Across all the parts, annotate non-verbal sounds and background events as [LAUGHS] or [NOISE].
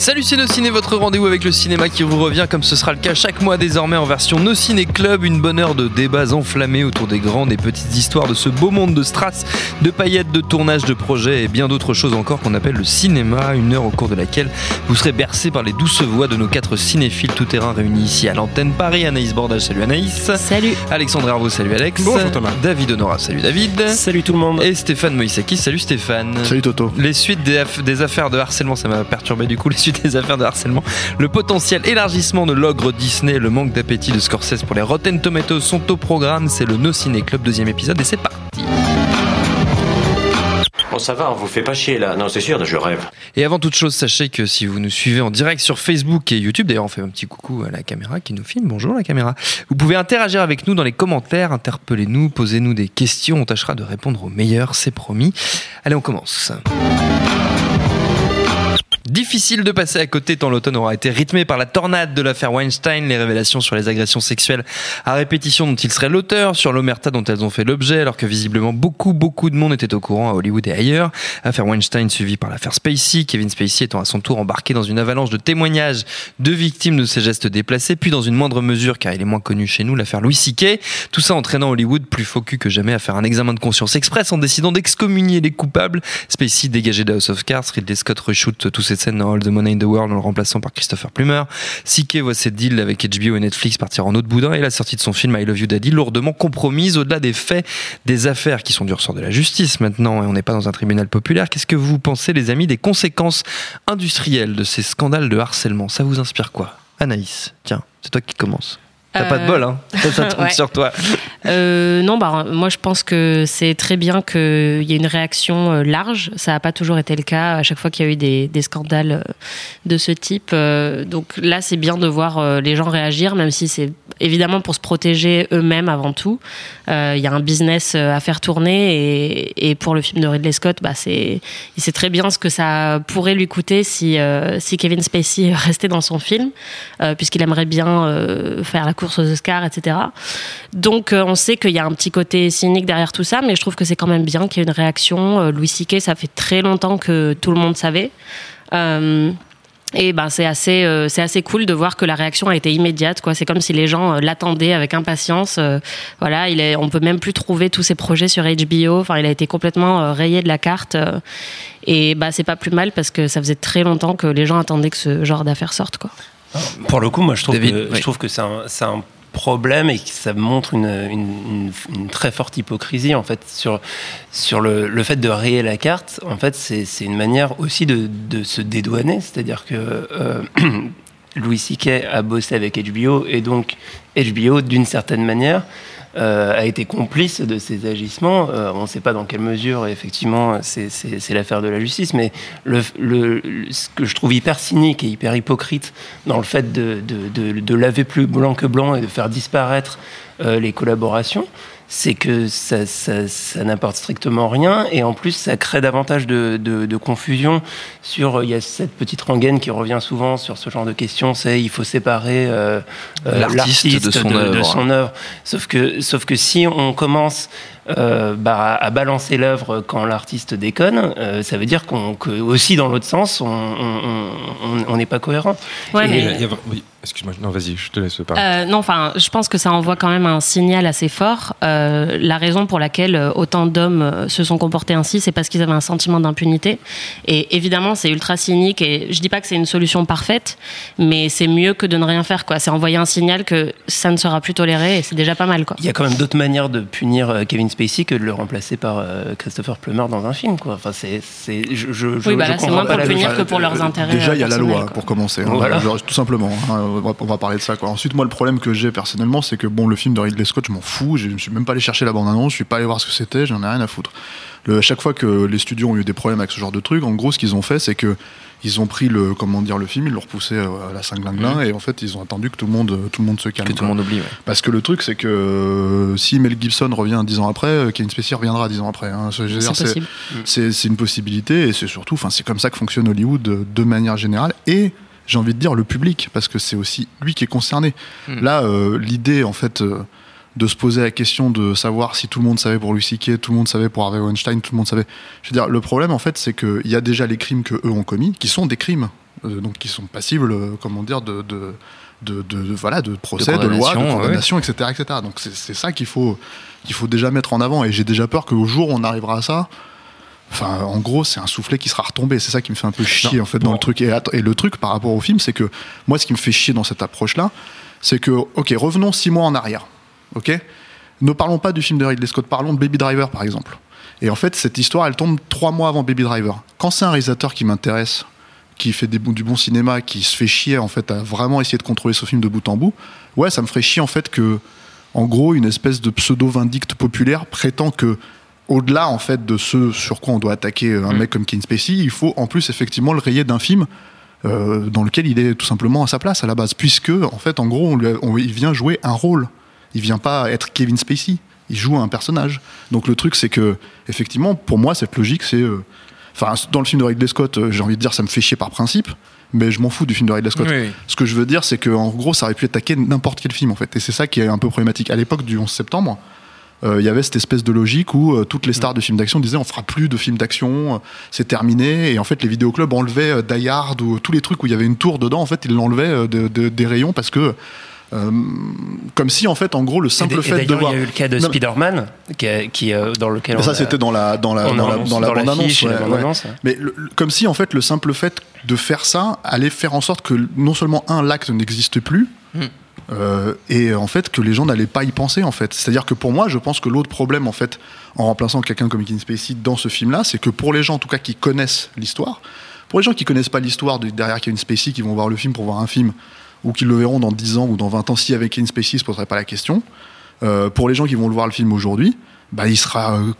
Salut c'est Ciné, votre rendez-vous avec le cinéma qui vous revient comme ce sera le cas chaque mois désormais en version No Ciné Club, une bonne heure de débats enflammés autour des grandes et petites histoires de ce beau monde de strass, de paillettes, de tournages, de projets et bien d'autres choses encore qu'on appelle le cinéma, une heure au cours de laquelle vous serez bercé par les douces voix de nos quatre cinéphiles tout-terrain réunis ici à l'antenne Paris. Anaïs Bordage, salut Anaïs. Salut. Alexandre Hervaux, salut Alex. Bonjour Thomas. David Honora, salut David. Salut tout le monde. Et Stéphane Moïsaki, salut Stéphane. Salut Toto. Les suites des, aff- des affaires de harcèlement, ça m'a perturbé du coup, les suites des affaires de harcèlement. Le potentiel élargissement de l'ogre Disney, le manque d'appétit de Scorsese pour les Rotten Tomatoes sont au programme. C'est le No Ciné Club, deuxième épisode, et c'est parti. Bon, ça va, on vous fait pas chier là. Non, c'est sûr, je rêve. Et avant toute chose, sachez que si vous nous suivez en direct sur Facebook et YouTube, d'ailleurs on fait un petit coucou à la caméra qui nous filme, bonjour la caméra, vous pouvez interagir avec nous dans les commentaires, interpellez-nous, posez-nous des questions, on tâchera de répondre au meilleur, c'est promis. Allez, on commence. Difficile de passer à côté tant l'automne aura été rythmé par la tornade de l'affaire Weinstein, les révélations sur les agressions sexuelles à répétition dont il serait l'auteur, sur l'omerta dont elles ont fait l'objet, alors que visiblement beaucoup, beaucoup de monde était au courant à Hollywood et ailleurs. Affaire Weinstein suivie par l'affaire Spacey, Kevin Spacey étant à son tour embarqué dans une avalanche de témoignages de victimes de ses gestes déplacés, puis dans une moindre mesure, car il est moins connu chez nous, l'affaire Louis C.K. Tout ça entraînant Hollywood plus focus que jamais à faire un examen de conscience express en décidant d'excommunier les coupables. Spacey dégagé de House of Cards, Ridley Scott reshoot tous ces scènes dans All the Money in the World en le remplaçant par Christopher Plummer. C.K. voit ses deals avec HBO et Netflix partir en autre boudin et la sortie de son film I Love You Daddy lourdement compromise au-delà des faits, des affaires qui sont du ressort de la justice maintenant et on n'est pas dans un tribunal populaire. Qu'est-ce que vous pensez les amis des conséquences industrielles de ces scandales de harcèlement? Ça vous inspire quoi? Anaïs, tiens, c'est toi qui commence. T'as pas de Euh, bol, hein Ça, ça tombe ouais. sur toi. Euh, non, bah, moi je pense que c'est très bien qu'il y ait une réaction euh, large. Ça n'a pas toujours été le cas à chaque fois qu'il y a eu des, des scandales euh, de ce type. Euh, donc là, c'est bien de voir euh, les gens réagir, même si c'est évidemment pour se protéger eux-mêmes avant tout. Euh, Il y a un business euh, à faire tourner et, et pour le film de Ridley Scott, bah, c'est il sait très bien ce que ça pourrait lui coûter si, euh, si Kevin Spacey [LAUGHS] restait dans son film, euh, puisqu'il aimerait bien euh, faire la course aux Oscars, etc. Donc euh, on sait qu'il y a un petit côté cynique derrière tout ça, mais je trouve que c'est quand même bien qu'il y ait une réaction. Euh, Louis C.K., ça fait très longtemps que tout le monde savait. Euh, et ben c'est assez c'est assez cool de voir que la réaction a été immédiate. C'est comme si les gens l'attendaient avec impatience. Euh, voilà, on peut même plus trouver tous ses projets sur HBO. Enfin, il a été complètement rayé de la carte. et bah c'est pas plus mal parce que ça faisait très longtemps que les gens attendaient que ce genre d'affaires sorte. Pour le coup, moi, je trouve David, que, oui. je trouve que c'est un, problème et que ça montre une, une- une- une très forte hypocrisie en fait sur, sur le, le fait de rayer la carte. En fait, c'est c'est une manière aussi de, de se dédouaner, c'est-à-dire que euh, [CLEARS THROAT] Louis C.K. a bossé avec HBO et donc HBO, d'une certaine manière, euh, a été complice de ces agissements. Euh, on ne sait pas dans quelle mesure, effectivement, c'est- l'affaire de la justice, mais ce que je trouve hyper cynique et hyper hypocrite dans le fait de laver plus blanc que blanc et de faire disparaître euh, les collaborations, c'est que ça, ça- ça n'apporte strictement rien et en plus ça crée davantage de, de- de confusion sur il y a cette petite rengaine qui revient souvent sur ce genre de questions c'est il faut séparer euh, euh, L'artiste de son œuvre. son œuvre sauf que sauf que si on commence euh, bah, à balancer l'œuvre quand l'artiste déconne, euh, ça veut dire qu'on que aussi dans l'autre sens, on on- on- on n'est pas cohérent. Ouais, Et- mais- Il y a- il y a- oui, excuse-moi, non, vas-y, je te laisse parler. Euh, non, enfin, je pense que ça envoie quand même un signal assez fort. Euh, la raison pour laquelle euh, autant d'hommes se sont comportés ainsi, c'est parce qu'ils avaient un sentiment d'impunité. Et évidemment, c'est ultra cynique. Et je dis pas que c'est une solution parfaite, mais c'est mieux que de ne rien faire. Quoi. C'est envoyer un signal que ça ne sera plus toléré, et c'est déjà pas mal. Quoi. Il y a quand même d'autres manières de punir Kevin Spacey que de le remplacer par Christopher Plummer dans un film. Quoi. Enfin, c'est, c'est, je, je, je- Oui, bah je là, c'est moins pour punir que pour leurs intérêts. Déjà, il y a la loi quoi. pour commencer, hein. Voilà. Genre, tout simplement. hein. On, va, on va parler de ça. Quoi. Ensuite, moi, le problème que j'ai personnellement, c'est que bon, le film de Ridley Scott, je m'en fous. Je ne suis même pas allé chercher la bande-annonce. Je suis pas allé voir ce que c'était. J'en ai rien à foutre. Le, à chaque fois que les studios ont eu des problèmes avec ce genre de truc, en gros, ce qu'ils ont fait, c'est que ils ont pris le comment dire le film, ils l'ont repoussé euh, à la cinglinglin et en fait, ils ont attendu que tout le monde tout le monde se calme. Que tout le monde oublie. ouais. Parce que le truc, c'est que euh, si Mel Gibson revient dix ans après, euh, Kevin Spacey reviendra dix ans après. hein. C'est une possibilité et c'est surtout, enfin, c'est comme ça que fonctionne Hollywood euh, de manière générale et j'ai envie de dire le public parce que c'est aussi lui qui est concerné. Mm. Là, euh, l'idée en fait euh, de se poser la question de savoir si tout le monde savait pour Louis C.K., tout le monde savait pour Harvey Weinstein, tout le monde savait. Je veux dire, le problème en fait, c'est qu'il y a déjà les crimes que eux ont commis, qui sont des crimes, euh, donc qui sont passibles, comment dire, de, de de, de- de- voilà de procès, de, loi, de condamnation, etc., etc. Donc c'est c'est ça qu'il faut qu'il faut déjà mettre en avant. Et j'ai déjà peur qu'au jour où on arrivera à ça, Enfin, en gros, c'est un soufflet qui sera retombé. C'est ça qui me fait un peu chier Non, en fait dans le truc. Et, et le truc par rapport au film, c'est que moi, ce qui me fait chier dans cette approche-là, c'est que, ok, revenons six mois en arrière. Ok, ne parlons pas du film de Ridley Scott, parlons de Baby Driver par exemple. Et en fait, cette histoire, elle tombe trois mois avant Baby Driver. Quand c'est un réalisateur qui m'intéresse, qui fait des, du bon cinéma, qui se fait chier en fait à vraiment essayer de contrôler ce film de bout en bout, ouais, ça me ferait chier en fait que, en gros, une espèce de pseudo vindicte populaire prétend que au-delà en fait de ce sur quoi on doit attaquer un Mm. mec comme Kevin Spacey, il faut en plus effectivement le rayer d'un film euh, dans lequel il est tout simplement à sa place à la base, puisque en fait en gros on lui a- on- il vient jouer un rôle, il vient pas être Kevin Spacey, il joue un personnage. Donc le truc c'est que effectivement pour moi cette logique c'est, euh, enfin dans le film de Ridley Scott euh, j'ai envie de dire ça me fait chier par principe, mais je m'en fous du film de Ridley Scott. Oui. Ce que je veux dire, c'est que en gros, ça aurait pu attaquer n'importe quel film en fait, et c'est ça qui est un peu problématique. À l'époque du 11 septembre, il y avait cette espèce de logique où euh, toutes les stars de films d'action disaient on fera plus de films d'action, euh, c'est terminé, et en fait les vidéoclubs enlevaient euh, Die Hard ou tous les trucs où il y avait une tour dedans, en fait ils l'enlevaient euh, de- de- des rayons parce que euh, comme si en fait en gros le simple et fait de voir il y a eu le cas de Spider-Man, qui, euh, dans lequel Mais ça c'était dans la dans la dans la, annonce dans la dans bande annonce ouais, ouais. ouais. Mais le- le- comme si en fait le simple fait de faire ça allait faire en sorte que non seulement un l'acte n'existe plus, Hmm. Euh, et en fait que les gens n'allaient pas y penser en fait. C'est-à-dire que pour moi, je pense que l'autre problème en fait, en remplaçant quelqu'un comme Kevin Spacey dans ce film-là, c'est que pour les gens en tout cas qui connaissent l'histoire, pour les gens qui connaissent pas l'histoire de derrière Kevin Spacey, qui vont voir le film pour voir un film ou qui le verront dans 10 ans ou dans 20 ans, si avec Kevin Spacey, ils se poseraient pas la question. Euh, pour les gens qui vont le voir le film aujourd'hui, bah, il sera euh,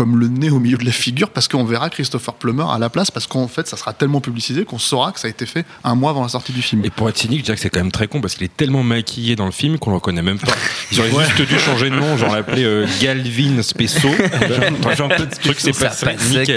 comme le nez au milieu de la figure parce qu'on verra Christopher Plummer à la place parce qu'en fait ça sera tellement publicisé qu'on saura que ça a été fait un mois avant la sortie du film. Et pour être cynique, je dirais que c'est quand même très con parce qu'il est tellement maquillé dans le film qu'on le reconnaît même pas. Ils auraient juste dû changer de nom, genre l'appeler euh, Galvin Spesso. genre, le truc, passé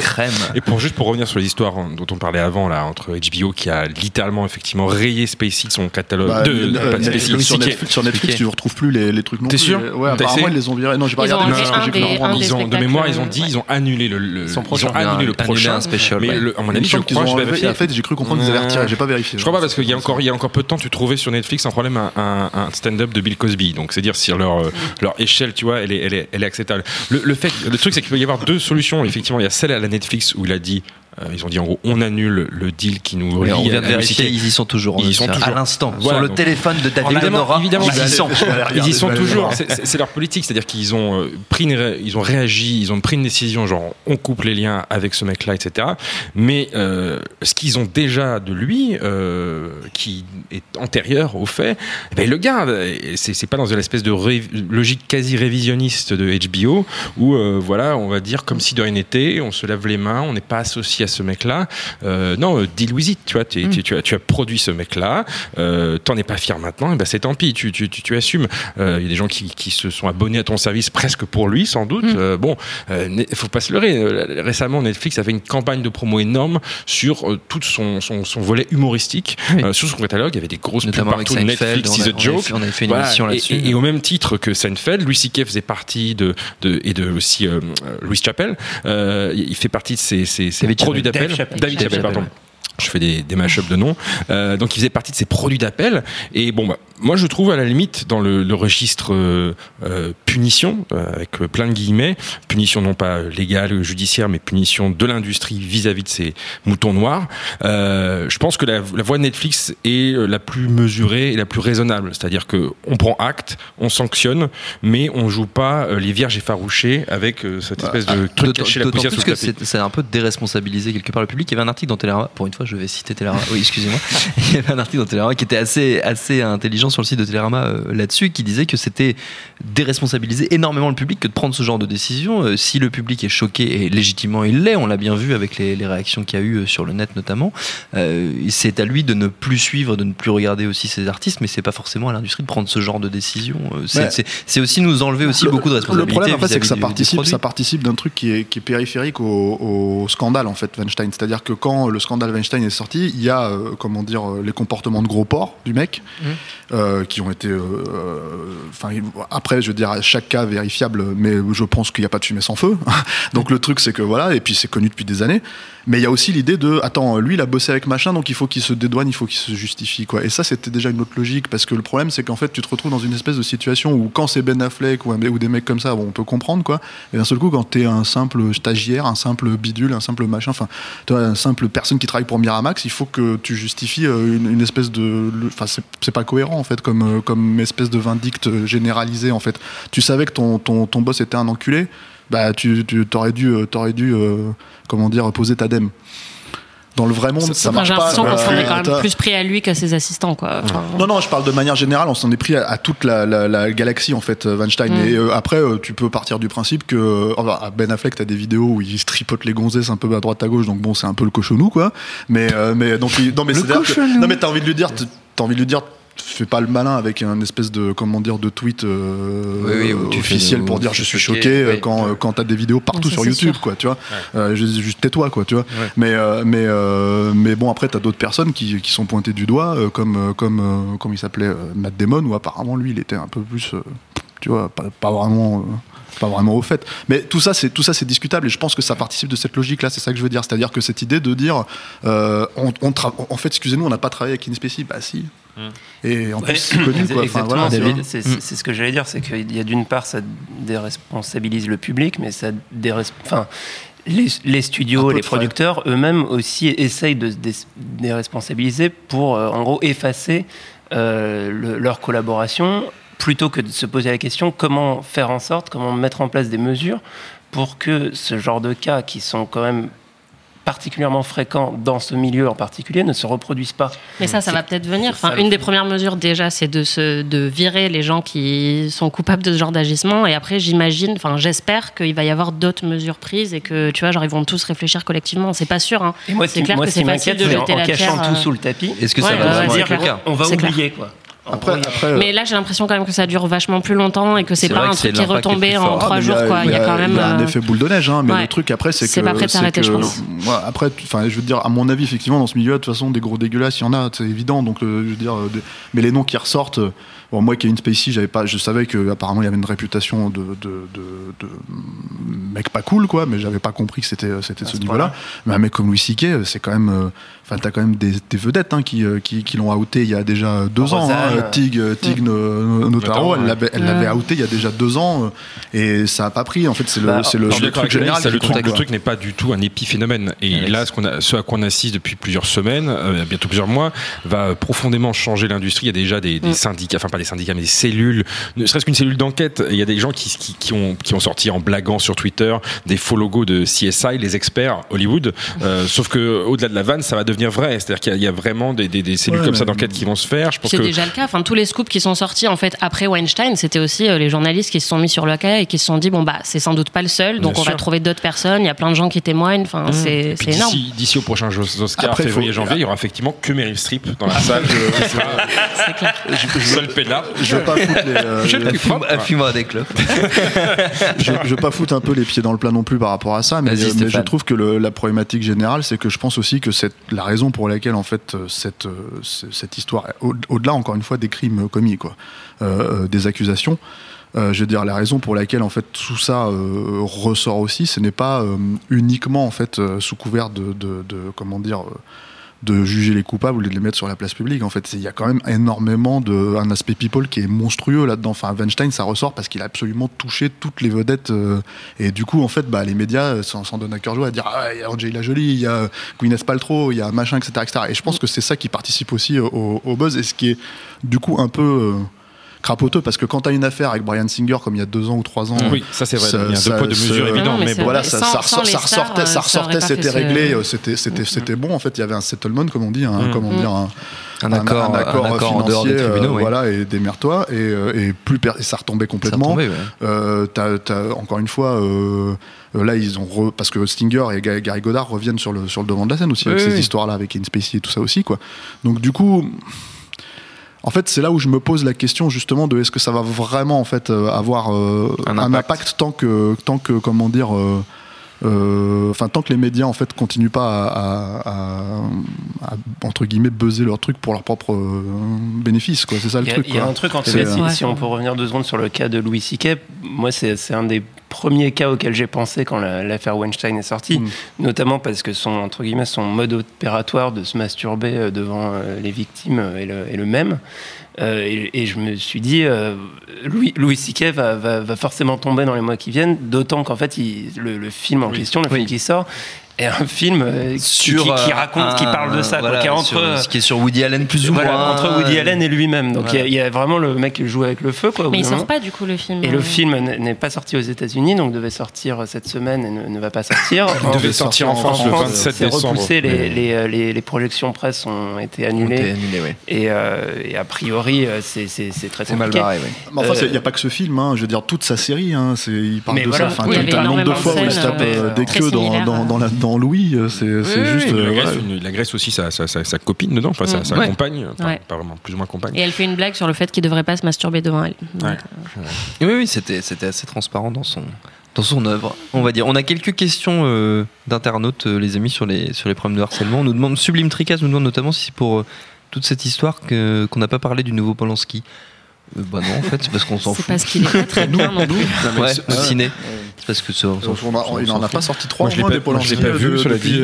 crème. Et pour juste pour revenir sur les histoires dont on parlait avant là entre HBO qui a littéralement effectivement rayé Spacey de son catalogue Bah, de euh, Netflix, Spacey, sur. Netflix, sur Netflix, tu ne retrouves plus les, les trucs non T'es sûr Ouais, apparemment ils les ont virés. Non, j'ai pas regardé. de mémoire, ils ont dit, ils ont annulé le, le- Son ils prochain. ont annulé le Annulé prochain. un special. Mais ouais. le- à mon avis, je crois, ont je vérifier. En fait, j'ai cru comprendre qu'ils avaient retiré. J'ai pas vérifié. Je crois pas parce qu'il y a encore il y a encore peu de temps tu trouvais sur Netflix un problème un, un- un stand-up de Bill Cosby donc c'est dire si leur euh, leur échelle tu vois elle est elle est, elle est acceptable le, le fait le truc c'est qu'il peut y avoir deux solutions effectivement il y a celle à la Netflix où il a dit ils ont dit en gros on annule le deal qui nous lie on vient de vérifier, ils y sont toujours. Ils y on sont toujours. À l'instant. Voilà, sur le donc- téléphone de David Évidemment, ils y sont. Ils y sont toujours. C'est- leur politique, c'est-à-dire qu'ils ont euh, pris, une ils ont réagi, ils ont pris une décision, genre on coupe les liens avec ce mec-là, etc. Mais euh, ce qu'ils ont déjà de lui, euh, qui est antérieur au fait, eh ben, ils le gardent. Et C'est c'est pas dans une espèce de ré- logique quasi révisionniste de HBO où euh, voilà, on va dire comme si de rien n'était, on se lave les mains, on n'est pas associé à ce mec-là. Euh, non, euh, deal with it, tu vois, tu, tu- tu as, tu as produit ce mec-là, euh, t'en es pas fier maintenant, et ben c'est tant pis, tu, assumes. Euh, Il y a des gens qui, qui se sont abonnés à ton service presque pour lui, sans doute. Euh, bon, il faut pas se leurrer. Récemment, Netflix a fait une campagne de promo énorme sur tout son, son, son volet humoristique. Oui. Sur son catalogue, il y avait des grosses pubs partout. Seinfeld, Netflix is a- a joke. on avait fait une Voilà. émission là-dessus. Et, et au même titre que Seinfeld, Louis C.K. faisait partie de, de et de aussi Louis Chappelle. Il fait partie de ces, ces, ces David Chappelle, pardon. Je fais des, des mash de noms. Euh, donc, il faisait partie de ces produits d'appel. Et bon, bah, moi, je trouve à la limite dans le, le registre euh, euh, punition, avec plein de guillemets, punition non pas légale ou judiciaire, mais punition de l'industrie vis-à-vis de ces moutons noirs. Je pense que la, la voie de Netflix est la plus mesurée et la plus raisonnable. C'est-à-dire que on prend acte, on sanctionne, mais on joue pas les vierges effarouchées avec cette espèce de truc D'autant caché la poussière sous le tapis. c'est un peu déresponsabilisé quelque part le public. Il y avait un article dans Télérama, pour une fois je vais citer Télérama, oui excusez-moi, [LAUGHS] il y avait un article dans Télérama qui était assez, assez intelligent sur le site de Télérama euh, là-dessus, qui disait que c'était déresponsabiliser énormément le public que de prendre ce genre de décision. Euh, si le public est choqué, et légitimement il l'est, on l'a bien vu avec les, les réactions qu'il y a eu euh, sur le net notamment, c'est à lui de ne plus suivre, de ne plus regarder aussi ces artistes, mais c'est pas forcément à l'industrie de prendre ce genre de décision. C'est Ouais. aussi nous enlever aussi Le- beaucoup de Le responsabilités. problème, en fait, c'est que ça participe, ça participe d'un truc qui est, qui est périphérique au, au scandale, en fait, Weinstein. C'est-à-dire que quand le scandale Weinstein est sorti, il y a, euh, comment dire, euh, les comportements de gros porc du mec, Mhm. euh, qui ont été. Enfin, après, je veux dire, chaque cas vérifiable, mais je pense qu'il n'y a pas de fumée sans feu. [LAUGHS] donc le truc, c'est que voilà, et puis c'est connu depuis des années. Mais il y a aussi l'idée de, attends, lui, il a bossé avec machin, donc il faut qu'il se dédouane, il faut qu'il se justifie, quoi. Et ça, c'était déjà une autre logique, parce que le problème, c'est qu'en fait, tu te retrouves dans une espèce de situation où quand c'est Ben Affleck ou, des mecs comme ça, bon, on peut comprendre, quoi. Et d'un seul coup, quand t'es un simple stagiaire, un simple bidule, un simple machin, enfin, tu vois, un simple personne qui travaille pour Miramax, il faut que tu justifies euh, une, espèce de, enfin, c'est pas cohérent en fait, comme euh, comme espèce de vindicte généralisé en fait. Tu savais que ton ton, ton boss était un enculé, bah tu tu t'aurais dû euh, dû comment dire poser ta dème. Dans le vrai monde, ça, marche j'ai pas. l'impression qu'on Euh, s'en est quand même plus pris à lui qu'à ses assistants, quoi. Enfin, non, non, je parle de manière générale, on s'en est pris à, à toute la, la- la galaxie, en fait, euh, Weinstein. Mm. Et euh, après, euh, tu peux partir du principe que euh, enfin, à Ben Affleck, t'as des vidéos où il se tripote les gonzesses un peu à droite à gauche, donc bon, c'est un peu le cochonou, quoi. Mais, euh, mais donc, il- non, mais c'est non, mais t'as envie de lui dire, t'as envie de lui dire, fais pas le malin avec un espèce de, comment dire, de tweet euh, Oui, oui, où tu fais officiel pour dire je suis choqué, choqué euh, oui. quand, euh, quand t'as des vidéos partout Ça, sur YouTube, sûr. quoi, tu vois. Euh, juste, juste tais-toi, quoi, tu vois. Mais, euh, mais, euh, mais bon, après, t'as d'autres personnes qui, qui sont pointées du doigt, euh, comme, comme, euh, comme il s'appelait euh, Matt Damon, où apparemment, lui, il était un peu plus, euh, tu vois, pas, pas vraiment. euh, pas vraiment au fait. Mais tout ça, c'est tout ça, c'est discutable et je pense que ça participe de cette logique-là. C'est ça que je veux dire. C'est-à-dire que cette idée de dire, euh, on, on tra- en fait, excusez-nous, on n'a pas travaillé avec InSpécie. Bah si. Et en plus, Ouais, c'est connu. Quoi. Enfin, voilà, c'est- ce que j'allais dire, c'est qu'il y a d'une part, ça déresponsabilise le public, mais ça déresponsabilise. Les, les studios, les producteurs eux-mêmes aussi essayent de se dé- déresponsabiliser pour, euh, en gros, effacer euh, le- leur collaboration, plutôt que de se poser la question comment faire en sorte, comment mettre en place des mesures pour que ce genre de cas qui sont quand même particulièrement fréquents dans ce milieu en particulier ne se reproduisent pas. Mais ça, ça va peut-être venir. Enfin, une des premières mesures déjà, c'est de se, de virer les gens qui sont coupables de ce genre d'agissement. Et après, j'imagine, enfin, j'espère qu'il va y avoir d'autres mesures prises et que, tu vois, genre, ils vont tous réfléchir collectivement. C'est pas sûr. Hein. Et moi, ce C'est qui, clair moi, que c'est facile m'inquiète, de c'est en, jeter en la cachant pierre, tout euh. sous le tapis. Est-ce que ça va ouais, ouais, clair. cas? On va clair. oublier, quoi. Après, après, euh, Mais là, j'ai l'impression quand même que ça dure vachement plus longtemps et que c'est pas un truc qui est retombé en trois Ah, jours, quoi. Il y a quand même. il y a un euh, effet boule de neige, hein, mais ouais. le truc après, c'est que. C'est pas prêt de s'arrêter, je pense. Ouais, après, je veux dire, à mon avis, effectivement, dans ce milieu, de toute façon, des gros dégueulasses, il y en a, c'est évident. Donc, euh, je veux dire, euh, des- mais les noms qui ressortent. euh, Bon, moi, qui ai une Spacey, j'avais pas, je savais que apparemment il y avait une réputation de, de, de, de mec pas cool, quoi, mais j'avais pas compris que c'était c'était À ce niveau-là. Mais un mec comme Louis C.K., euh, c'est quand même, euh, enfin, t'as quand même des, des vedettes hein, qui, euh, qui, qui l'ont outé il y a déjà deux ans. Hein, Tig, euh, Tig No- Notaro, Notaro, elle l'avait, Ouais. outé il y a déjà deux ans, euh, et ça a pas pris. En fait, c'est le, Bah, c'est le, le truc général. ça, le truc, le n'est pas du tout un épiphénomène. Et là, ce, qu'on a, ce à quoi on assiste depuis plusieurs semaines, euh, bientôt plusieurs mois, va profondément changer l'industrie. Il y a déjà des, des Mm. syndicats, enfin pas des syndicats, mais des cellules, ne serait-ce qu'une cellule d'enquête. Il y a des gens qui, qui, qui ont, qui ont sorti en blaguant sur Twitter des faux logos de CSI, les experts Hollywood. Euh, sauf que au-delà de la vanne, ça va devenir vrai. C'est-à-dire qu'il y a- il y, a vraiment des, des, des cellules Ouais, comme ça d'enquête qui vont se faire. Je pense C'est que déjà le cas. Enfin, tous les scoops qui sont sortis en fait après Weinstein, c'était aussi euh, les journalistes qui se sont mis sur le cas et qui se sont dit bon bah c'est sans doute pas le seul, donc Bien on va trouver d'autres personnes. Il y a plein de gens qui témoignent. Enfin, c'est puis c'est énorme. d'ici, au prochain Oscar, Après, février, faut- janvier, il y aura effectivement que Meryl Streep dans la salle. sera [LAUGHS] C'est clair. seul. Je veux pas foutre les, euh, Je- je- Fume- Fume-moi des clopes. [LAUGHS] je, je veux pas foutre un peu les pieds dans le plat non plus par rapport à ça, mais, euh, je trouve que le- la problématique générale, c'est que je pense aussi que c'est la raison pour laquelle en fait euh, cette, euh, ce- cette histoire, au- au-delà encore une fois des crimes commis, quoi, euh, euh, des accusations. euh, je veux dire, la raison pour laquelle en fait tout ça euh, ressort aussi, ce n'est pas euh, uniquement en fait euh, sous couvert de, de, de- comment dire euh, de juger les coupables ou de les mettre sur la place publique. En fait, il y a quand même énormément de un aspect people qui est monstrueux là-dedans. Enfin, Weinstein, ça ressort parce qu'il a absolument touché toutes les vedettes. euh, et du coup, en fait, bah, les médias euh, s'en donnent à cœur joie à dire ah, il y a Angelina Jolie, il y a Gwyneth Paltrow, il y a machin, etc., etc. Et je pense que c'est ça qui participe aussi au, au buzz et ce qui est du coup un peu euh, crapoteux parce que quand tu as une affaire avec Brian Singer comme il y a deux ans ou trois ans, Oui, ça c'est vrai. Il y a deux poids, deux mesures Non, évidents, mais bon. voilà, ça, sans- ça, sans ça ressortait, euh, ça ça ressortait, c'était ce- réglé, euh, c'était, c'était, c'était bon. En fait, il y avait un settlement, comme on dit, un, Mm. comment Mm. dire, un, Un accord, un accord, un accord en financier, dehors des euh, tribunaux. oui. voilà, et démerde-toi, et, euh, et plus per- et ça retombait Ça complètement. tombait, ouais. Euh, t'as- t'as- encore une fois, euh, euh, là, ils ont re- parce que Stinger et Ga- Gary Goddard reviennent sur le sur le devant de la scène aussi avec Oui, ces oui. histoires-là, avec Kevin Spacey et tout ça aussi, quoi. Donc du coup. En fait, c'est là où je me pose la question justement de est-ce que ça va vraiment en fait euh, avoir euh, Un un, impact. tant que tant que comment dire euh, euh, enfin tant que les médias en fait continuent pas à, à- à- à, entre guillemets buzzer leur truc pour leur propre euh, bénéfice quoi c'est ça le Il y a, truc il y a quoi. un truc en tout C'est, cas, si, si on peut revenir deux secondes sur le cas de Louis C.K., moi c'est c'est un des premiers cas auxquels j'ai pensé quand la- l'affaire Weinstein est sortie, Mm. notamment parce que son, entre guillemets, son mode opératoire de se masturber euh, devant euh, les victimes euh, est le, est le même. Euh, et, et je me suis dit, euh, Louis, Louis C.K. Va, va, va forcément tomber dans les mois qui viennent, d'autant qu'en fait, il- le, le film en question, le film qui sort, est un film euh, qui, qui- qui euh, raconte, qui parle de ça, quoi, voilà, qui est entre, sur- ce qui est sur Woody Allen plus ou voilà, moins entre Woody Allen et lui-même. Donc il y a- Voilà. il y, a vraiment le mec qui joue avec le feu. Quoi, Mais il sort pas du coup le film. Et le euh, film n'est pas sorti aux États-Unis, donc devait sortir cette semaine et ne, ne va pas sortir. [LAUGHS] Il devait sortir en France le 27 c'est décembre. repoussé, les, les, euh, les- les projections presse ont été Ont annulées. été annulés, ouais. Et, euh, et a priori, euh, c'est très C'est mal compliqué. barré, ouais. Mais enfin, il Euh, n'y a pas que ce film, hein, je veux dire, toute sa série, hein, c'est, il parle Mais de voilà, ça. Enfin, oui, un nombre de fois où il se tape euh, euh, des queues dans, la- dans Louis, euh, c'est, c'est Oui, juste. oui, il, voilà. agresse, une- il agresse aussi sa, sa, sa, sa copine dedans, enfin sa, Mm. sa Ouais. compagne, Ouais. pas vraiment plus ou moins compagne. Et elle fait une blague sur le fait qu'il devrait pas se masturber devant elle. Oui, oui, c'était, assez transparent dans son, dans son œuvre. On va dire. On a quelques questions euh, d'internautes, euh, les amis, sur les, sur les problèmes de harcèlement. On nous demande, Sublime Tricas nous demande notamment si c'est pour euh, toute cette histoire qu'on n'a pas parlé du nouveau Polanski. Euh, bah non, en fait, c'est parce qu'on s'en C'est fout. parce qu'il est pas très [LAUGHS] bien non plus. Ouais, c'est- au ouais. ciné. Parce que ça, on On a- on il n'en a pas sorti trois Moi, je l'ai pas- je pas vu, cela dit.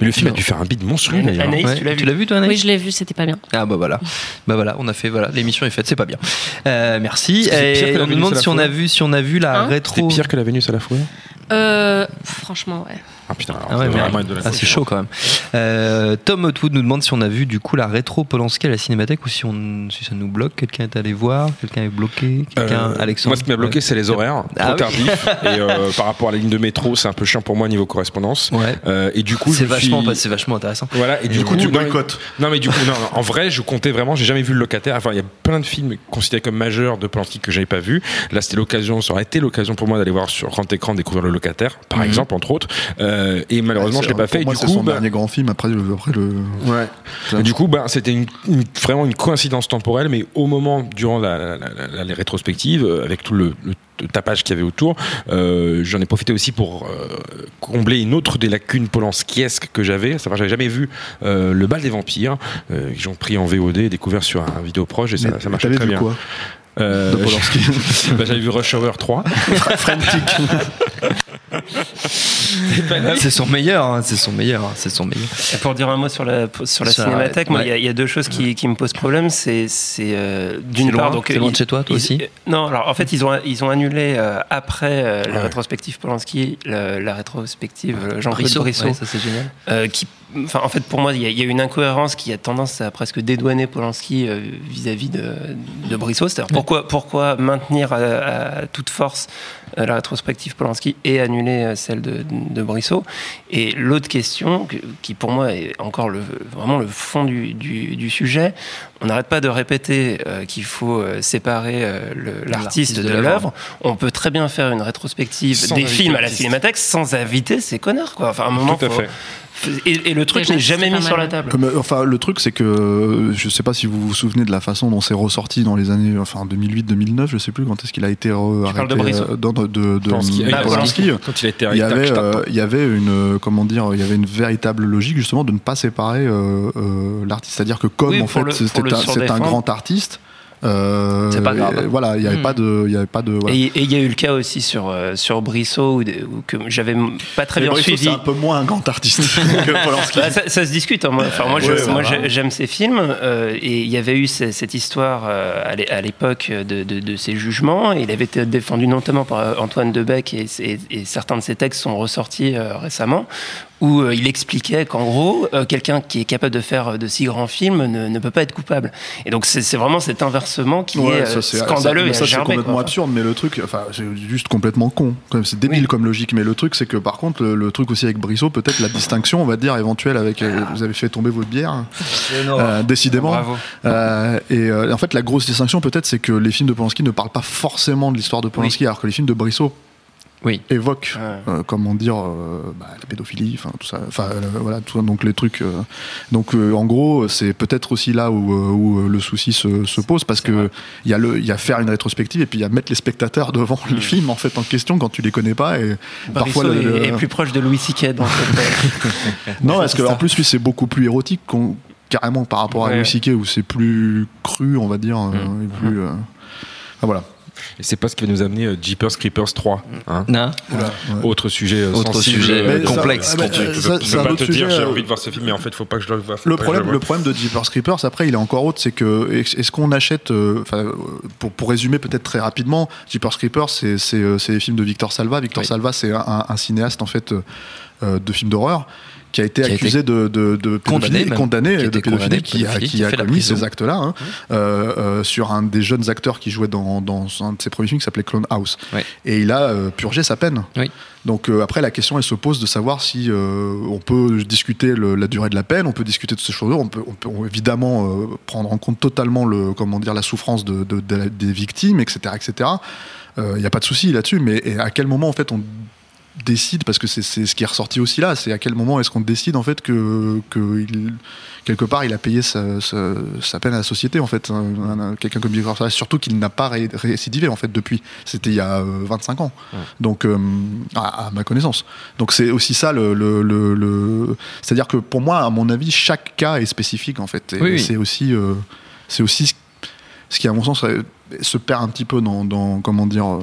Mais le film a dû faire un bide monstrueux. Anaïs, Ouais. tu l'as vu Tu l'as vu, toi, Anaïs Oui, je l'ai vu, c'était pas bien. Ah bah voilà, bah voilà, on a fait voilà, l'émission est faite, c'est pas bien. Euh, merci. On nous demande si on a vu si on a vu la Hein rétro. C'était pire que la Vénus à la fourrure Euh, franchement, ouais. Ah putain, alors, Ah ouais, la ah, c'est chaud quand même. Euh, Tom Hotwood nous demande si on a vu du coup la rétro Polanski à la Cinémathèque ou si, on, si ça nous bloque. Quelqu'un est allé voir, quelqu'un est bloqué, quelqu'un. Euh, Alexandre. Moi, ce qui m'a bloqué, c'est les horaires, Ah trop oui. tardifs. [LAUGHS] et euh, par rapport à la ligne de métro, c'est un peu chiant pour moi niveau correspondance. Ouais. Euh, et du coup, C'est vachement, suis... c'est vachement intéressant. Voilà, et, Du coup, tu boycottes. Non, mais du coup, non, non, en vrai, je comptais vraiment, j'ai jamais vu le locataire. Enfin, il y a plein de films considérés comme majeurs de Polanski que j'avais pas vu. Là, c'était l'occasion, ça aurait été l'occasion pour moi d'aller voir sur grand écran découvrir le locataire, par Mhm. exemple, entre autres. Euh, et malheureusement, je l'ai pas fait. moi, du coup, son bah, dernier grand film après. Après le... Ouais. Du coup, bah, c'était une- une- vraiment une coïncidence temporelle, mais au moment, durant la, la- la- la- les rétrospectives, euh, avec tout le, le tapage qu'il y avait autour, euh, j'en ai profité aussi pour euh, combler une autre des lacunes polanskiesques que j'avais. À savoir, j'avais jamais vu euh, Le bal des vampires, euh, que j'ai pris en VOD, et découvert sur un vidéo proche, et ça, Mais ça marchait très vu bien. quoi Euh, [LAUGHS] bah, j'avais vu Rush Hour 3. [LAUGHS] [LAUGHS] C'est son meilleur, hein, c'est son meilleur, hein, c'est son meilleur. Et pour dire un mot sur la, sur la Sur cinémathèque, moi, il y a- ouais. il y, a deux choses qui, qui me posent problème. C'est euh, d'une part. donc, C'est loin de chez toi, toi ils- aussi euh, Non, alors en fait, ils ont, ils ont annulé euh, après euh, la Ouais. rétrospective Polanski, la, la rétrospective Jean-Claude Brissot, Brissot. ouais, ça c'est génial. euh, qui, enfin, en fait, pour moi, il y, a- il y a une incohérence qui a tendance à presque dédouaner Polanski euh, vis-à-vis de, de Brissot. C'est-à-dire pourquoi, pourquoi maintenir à, à toute force euh, la rétrospective Polanski et annuler euh, celle de, de Brissot Et l'autre question, que- qui pour moi est encore le, vraiment le fond du, du- du sujet, on n'arrête pas de répéter euh, qu'il faut euh, séparer euh, l'artiste de de l'œuvre. On peut très bien faire une rétrospective Sans des films à la cinémathèque sans inviter ces connards. Quoi. Enfin, à un moment, Tout à faut- fait. Et, et le truc n'est c'est jamais mis sur la table. Comme, euh, enfin, le truc, c'est que euh, je sais pas si vous vous souvenez de la façon dont c'est ressorti dans les années, enfin 2008-2009, je sais plus quand est-ce qu'il a été de arrêté, euh, dans- de, de, de- Polanski. de Ah, Polanski. Quand il a été Il y arrêté avait, Stadt. euh, il y avait une, comment dire, il y avait une véritable logique justement de ne pas séparer euh, euh, l'artiste. C'est-à-dire que comme Oui, en fait c'est un, grand artiste, Euh, C'est pas grave. et Voilà, il n'y avait Hmm. pas de, il y avait pas de. voilà. Et il y a eu le cas aussi sur, euh, sur Brissot, où, que j'avais pas très Mais bien Brissot, suivi. c'est un peu moins un grand artiste [LAUGHS] que Polanski. Bah, ça, ça se discute. hein, moi, enfin, moi, Ouais, j'aime ces films. euh, et il y avait eu ce- cette histoire euh, à l'é- à l'époque de, de, de ces jugements. Et il avait été défendu notamment par Antoine Debec. Et, et- et certains de ses textes sont ressortis euh, récemment. Où euh, il expliquait qu'en gros, euh, quelqu'un qui est capable de faire euh, de si grands films ne, ne peut pas être coupable. Et donc, c'est vraiment cet inversement qui Ouais, est ça, c'est- scandaleux ça, mais et ça, c'est complètement quoi. absurde, mais le truc, enfin, c'est juste complètement con. C'est débile comme logique, mais le truc, c'est que par contre, le, le truc aussi avec Brissot, peut-être la distinction, on va dire, éventuelle avec. euh, vous avez fait tomber votre bière, euh, décidément. Bravo. Euh, et euh, en fait, la grosse distinction, peut-être, c'est que les films de Polanski ne parlent pas forcément de l'histoire de Polanski, alors que les films de Brissot Oui. Ouais. euh, comment dire, euh, bah, la pédophilie, enfin tout ça, enfin euh, voilà, tout ça, donc les trucs. euh, donc euh, en gros, c'est peut-être aussi là où, euh, où euh, le souci se, se pose, parce que il y a le, il y a faire une rétrospective et puis il y a mettre les spectateurs devant les films en fait en question quand tu les connais pas et parfois le- le- est, est plus proche de Louis C.K. dans cette. non, parce c'est que en plus lui c'est beaucoup plus érotique qu'on- carrément par rapport à. Louis C.K. où c'est plus cru, on va dire, euh, Mm. et plus. euh, ah, voilà. Et c'est pas ce qui va nous amener euh, Jeepers Creepers 3. hein. Non. Autre sujet euh, Autre sensible, sujet, euh, ça- complexe. Je euh, peux, ça, peux un pas te dire, sujet, j'ai euh, envie de voir ce film, mais en fait, faut pas que je le vois. faut Le pas que je problème, le problème de Jeepers Creepers, après, il est encore autre, c'est que est- est-ce qu'on achète, euh, enfin, pour, pour résumer peut-être très rapidement, Jeepers Creepers, c'est c'est c'est les films de Victor Salva. Victor Oui. Salva, c'est un, un- cinéaste en fait euh, de films d'horreur qui a été Qui a accusé de, de, de Condamné pédophilie- condamné de pédophilie, qui a, qui commis ces actes-là hein, euh, euh, sur un des jeunes acteurs qui jouait dans, dans un de ses premiers films qui s'appelait Clone House. Oui. Et il a euh, purgé sa peine. Oui. Donc après la question elle se pose de savoir si on peut discuter le- la durée de la peine, on peut discuter de ces choses-là, on peut, on peut évidemment prendre en compte totalement le comment dire la souffrance de, de- des victimes, etc., etc. Il n'y a pas de souci là-dessus, mais à quel moment en fait on décide parce que c'est c'est ce qui est ressorti aussi là, c'est à quel moment est-ce qu'on décide en fait que, que il- quelque part il a payé sa, sa- sa peine à la société en fait, Un- un- quelqu'un comme Salva, surtout qu'il n'a pas ré- récidivé en fait depuis, c'était il y a euh, 25 ans, donc euh, à, à ma connaissance. Donc c'est aussi ça le, le, le- le- c'est-à-dire que pour moi à mon avis chaque cas est spécifique en fait, et Oui, oui. c'est aussi euh, c'est aussi ce- ce qui à mon sens euh, se perd un petit peu dans, dans comment dire euh,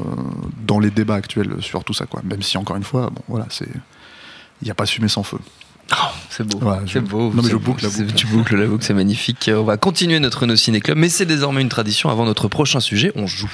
dans les débats actuels sur tout ça quoi même si encore une fois bon voilà c'est il n'y a pas fumée sans feu C'est beau. C'est beau. non, mais c'est je la boucle. Tu boucles la boucle, c'est magnifique. On va continuer notre No Ciné Club, mais c'est désormais une tradition. Avant notre prochain sujet, on joue.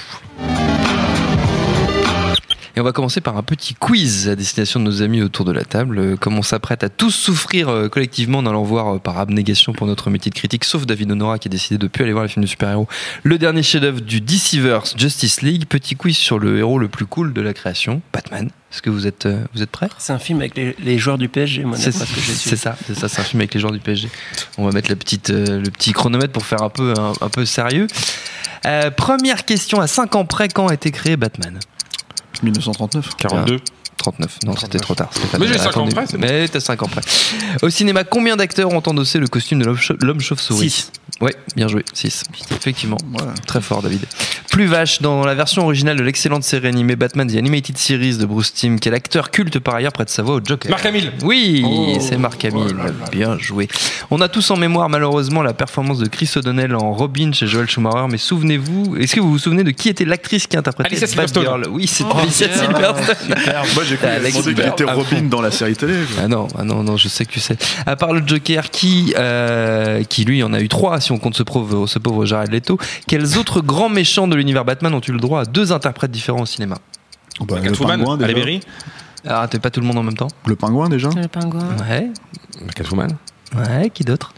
Et on va commencer par un petit quiz à destination de nos amis autour de la table. Euh, Comme on s'apprête à tous souffrir euh, collectivement en allant voir euh, par abnégation pour notre métier de critique, sauf David Honora qui a décidé de plus aller voir les films de super-héros, le dernier chef-d'œuvre du DCverse Justice League. Petit quiz sur le héros le plus cool de la création, Batman. Est-ce que vous êtes, vous êtes prêts? C'est un film avec les, les joueurs du PSG, moi, c'est ça, c'est ça, c'est un film avec les joueurs du PSG. On va mettre la petite, euh, le petit chronomètre pour faire un peu, un, un peu sérieux. Euh, première question à 5 ans près, quand a été créé Batman? 1939 42. 39, non, c'était trop tard. pas Mais j'ai 5 ans près. Mais t'as 5 ans près. Au cinéma, combien d'acteurs ont endossé le costume de l'homme chau- l'homme chauve-souris Six. Ouais, bien joué, 6. Effectivement. Voilà. Très fort, David. Plus vache, dans la version originale de l'excellente série animée Batman The Animated Series de Bruce Timm, quel acteur culte par ailleurs prête sa voix au Joker Marc Hamill. Oui, Oh. c'est Marc Hamill. Bien joué. On a tous en mémoire malheureusement la performance de Chris O'Donnell en Robin chez Joel Schumacher, mais souvenez-vous, est-ce que vous vous souvenez de qui était l'actrice qui interprétait Alicia Silverstone. Batgirl Oui, c'est Oh, Alicia. Silverstone. J'ai cru Ah, qu'il était Robin dans la série télé. Ah non, ah non, non, je sais que tu sais. À part le Joker, qui, euh, qui lui en a eu trois, si on compte ce pauvre, ce pauvre Jared Leto, quels autres grands méchants de l'univers Batman ont eu le droit à deux interprètes différents au cinéma? Oh, bah, le Catwoman, pingouin à la déjà mairie. Ah, t'es pas tout le monde en même temps le pingouin déjà Le pingouin. Ouais, Catwoman. ouais, qui d'autre?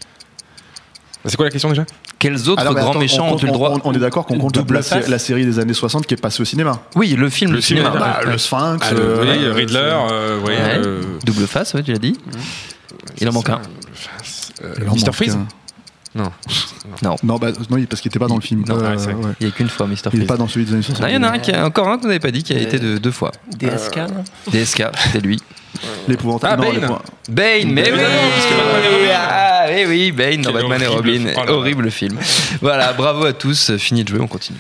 C'est quoi la question déjà? Quels autres Alors, mais grands attends, méchants on, ont eu le droit on- on est d'accord qu'on compte Double la, face la série des années 60 qui est passée au cinéma Oui, le film, Le le, film, cinéma. bah, Ouais. le Sphinx Ah, le- euh, oui, euh, Riddler. euh, oui, Ouais. euh, Double face, ouais, tu l'as dit. Il en manque un. manque Freeze. Un. Non. Non, bah, non, parce qu'il était pas dans le film. Non, Euh, ouais, ouais. Il n'y a qu'une fois, Mr. Il est Freeze. pas dans celui des années 60. Ah, il y en a un qui a encore un que vous n'avez pas dit qui a été de deux fois. DSK, non DSK, c'était lui. L'épouvantable. Ah, non, Bane. Bane, mais Mais oui, non, parce que Batman et Robin. Ah, oui, oui, Bane dans Batman et Robin. film. Oh. Horrible film. Voilà, bravo à tous. Fini de jouer, on continue.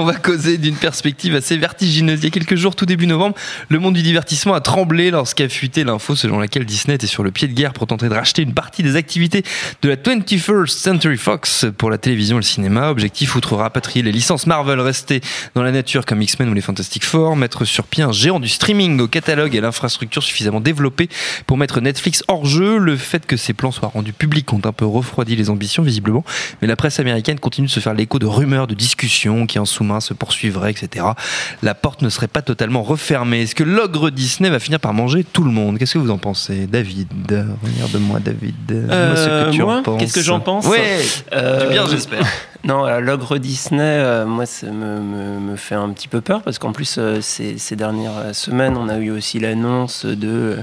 On va causer d'une perspective assez vertigineuse. Il y a quelques jours, tout début novembre, le monde du divertissement a tremblé lorsqu'a fuité l'info selon laquelle Disney était sur le pied de guerre pour tenter de racheter une partie des activités de la 21st Century Fox pour la télévision et le cinéma. Objectif, outre rapatrier les licences Marvel restées dans la nature comme X-Men ou les Fantastic Four, mettre sur pied un géant du streaming au catalogue et l'infrastructure suffisamment développée pour mettre Netflix hors jeu. Le fait que ces plans soient rendus publics ont un peu refroidi les ambitions, visiblement, mais la presse américaine continue de se faire l'écho de rumeurs, de discussions qui en se poursuivraient, etc. La porte ne serait pas totalement refermée. Est-ce que l'ogre Disney va finir par manger tout le monde? Qu'est-ce que vous en pensez, David? Regarde-moi, David. Euh, Dis-moi ce que tu moi, en penses. qu'est-ce que j'en pense? Ouais, Euh, du bien, j'espère. Non, l'ogre Disney, euh, moi, ça me, me, me fait un petit peu peur parce qu'en plus, euh, ces, ces dernières semaines, on a eu aussi l'annonce de euh,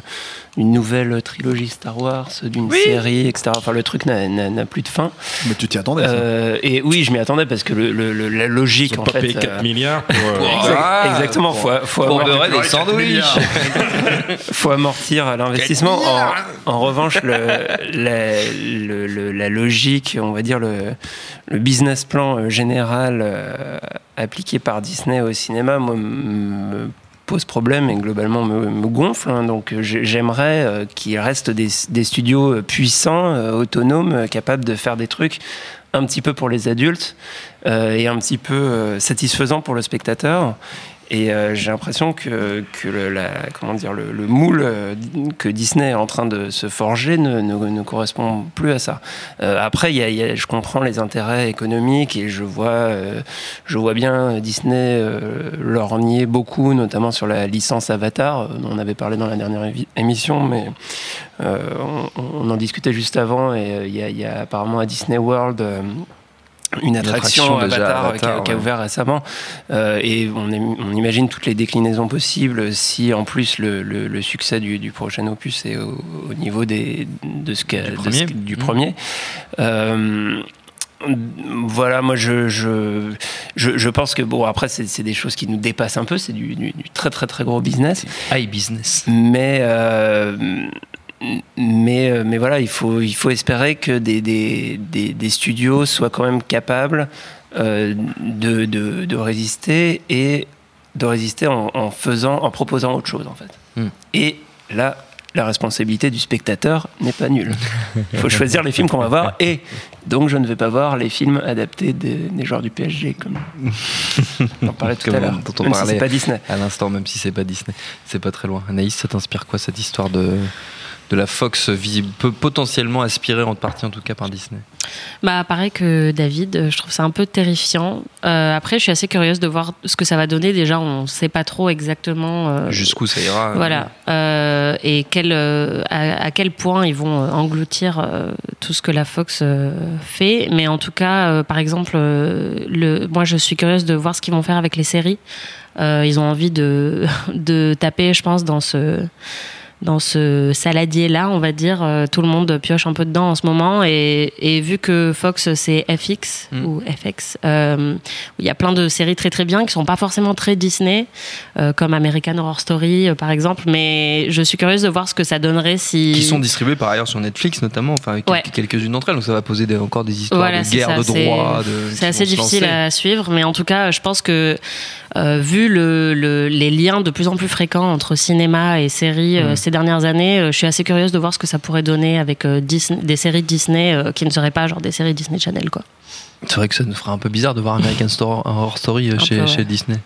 une nouvelle trilogie Star Wars, d'une série, etc. Enfin, le truc n'a- plus de fin. Mais tu t'y attendais, ça. Euh, et oui, je m'y attendais parce que le, le- le- la logique, Ils en pas fait. payé 4 euh, milliards pour. euh, Ah, exactement, faut, faut, Pour amortir, des sandwichs. [LAUGHS] faut amortir l'investissement. En, en revanche, le, la, le- le- la logique, on va dire le, le business plan euh, général euh, appliqué par Disney au cinéma, me pose problème et globalement me, gonfle. hein. Donc euh, j'ai- j'aimerais qu'il reste des, studios puissants, autonomes, capables de faire des trucs un petit peu pour les adultes et un petit peu satisfaisants pour le spectateur. Et euh, j'ai l'impression que, le, moule euh, que Disney est en train de se forger ne, correspond plus à ça. Euh, après, je comprends les intérêts économiques et je vois, bien Disney lorgner beaucoup, notamment sur la licence Avatar, dont on avait parlé dans la dernière émission, mais on, en discutait juste avant et il y, a, apparemment à Disney World une attraction, attraction déjà, Avatar, euh, Avatar, qui, a, qui a ouais. ouvert récemment Euh, et on, im- on imagine toutes les déclinaisons possibles si en plus le, le- le succès du, du prochain opus est au, au niveau des, de ce qu'a- Du de ce premier. que- du Mmh. premier. Euh, voilà, moi je, je, je, je pense que bon après c'est c'est des choses qui nous dépassent un peu, c'est du, du- du très très très gros business. High business. Mais, euh, mais, euh, mais voilà, il faut, il faut espérer que des, des, des, des studios soient quand même capables euh, de, de, de résister et de résister en, en faisant, en proposant autre chose en fait. Hmm. Et là, la responsabilité du spectateur n'est pas nulle. Il faut choisir les films qu'on va voir et donc je ne vais pas voir les films adaptés des, des joueurs du PSG comme [LAUGHS] on en parlait tout à l'heure. dont on Même si c'est pas Disney. À l'instant, même si c'est pas Disney, c'est pas très loin. Anaïs, ça t'inspire quoi cette histoire de, de la Fox visible, peut potentiellement aspirée en partie en tout cas par Disney Bah, pareil que David, euh, je trouve ça un peu terrifiant. Euh, après, je suis assez curieuse de voir ce que ça va donner. Déjà, on ne sait pas trop exactement. euh, Jusqu'où ça ira Voilà. Euh, et quel, à, à quel point ils vont engloutir tout ce que la Fox fait. Mais en tout cas, par exemple, le, moi, je suis curieuse de voir ce qu'ils vont faire avec les séries. Ils ont envie de, [LAUGHS] de taper, je pense, dans ce dans ce saladier là on va dire Euh, tout le monde pioche un peu dedans en ce moment et, et vu que Fox c'est FX Mm. ou FX euh, il y a plein de séries très très bien qui sont pas forcément très Disney euh, comme American Horror Story euh, par exemple mais je suis curieuse de voir ce que ça donnerait si Qui sont distribués par ailleurs sur Netflix notamment, enfin Ouais. quelques-unes d'entre elles, donc ça va poser des- encore des histoires Voilà, de guerre, ça, de droit. C'est assez difficile lancer. à suivre, mais en tout cas, je pense que vu le, le- les liens de plus en plus fréquents entre cinéma et séries euh, Mm. Ces dernières années, euh, je suis assez curieuse de voir ce que ça pourrait donner avec euh, Disney- des séries Disney euh, qui ne seraient pas genre des séries Disney Channel, quoi. C'est vrai que ça nous ferait un peu bizarre de voir American Horror Story Un chez, peu, ouais. chez Disney.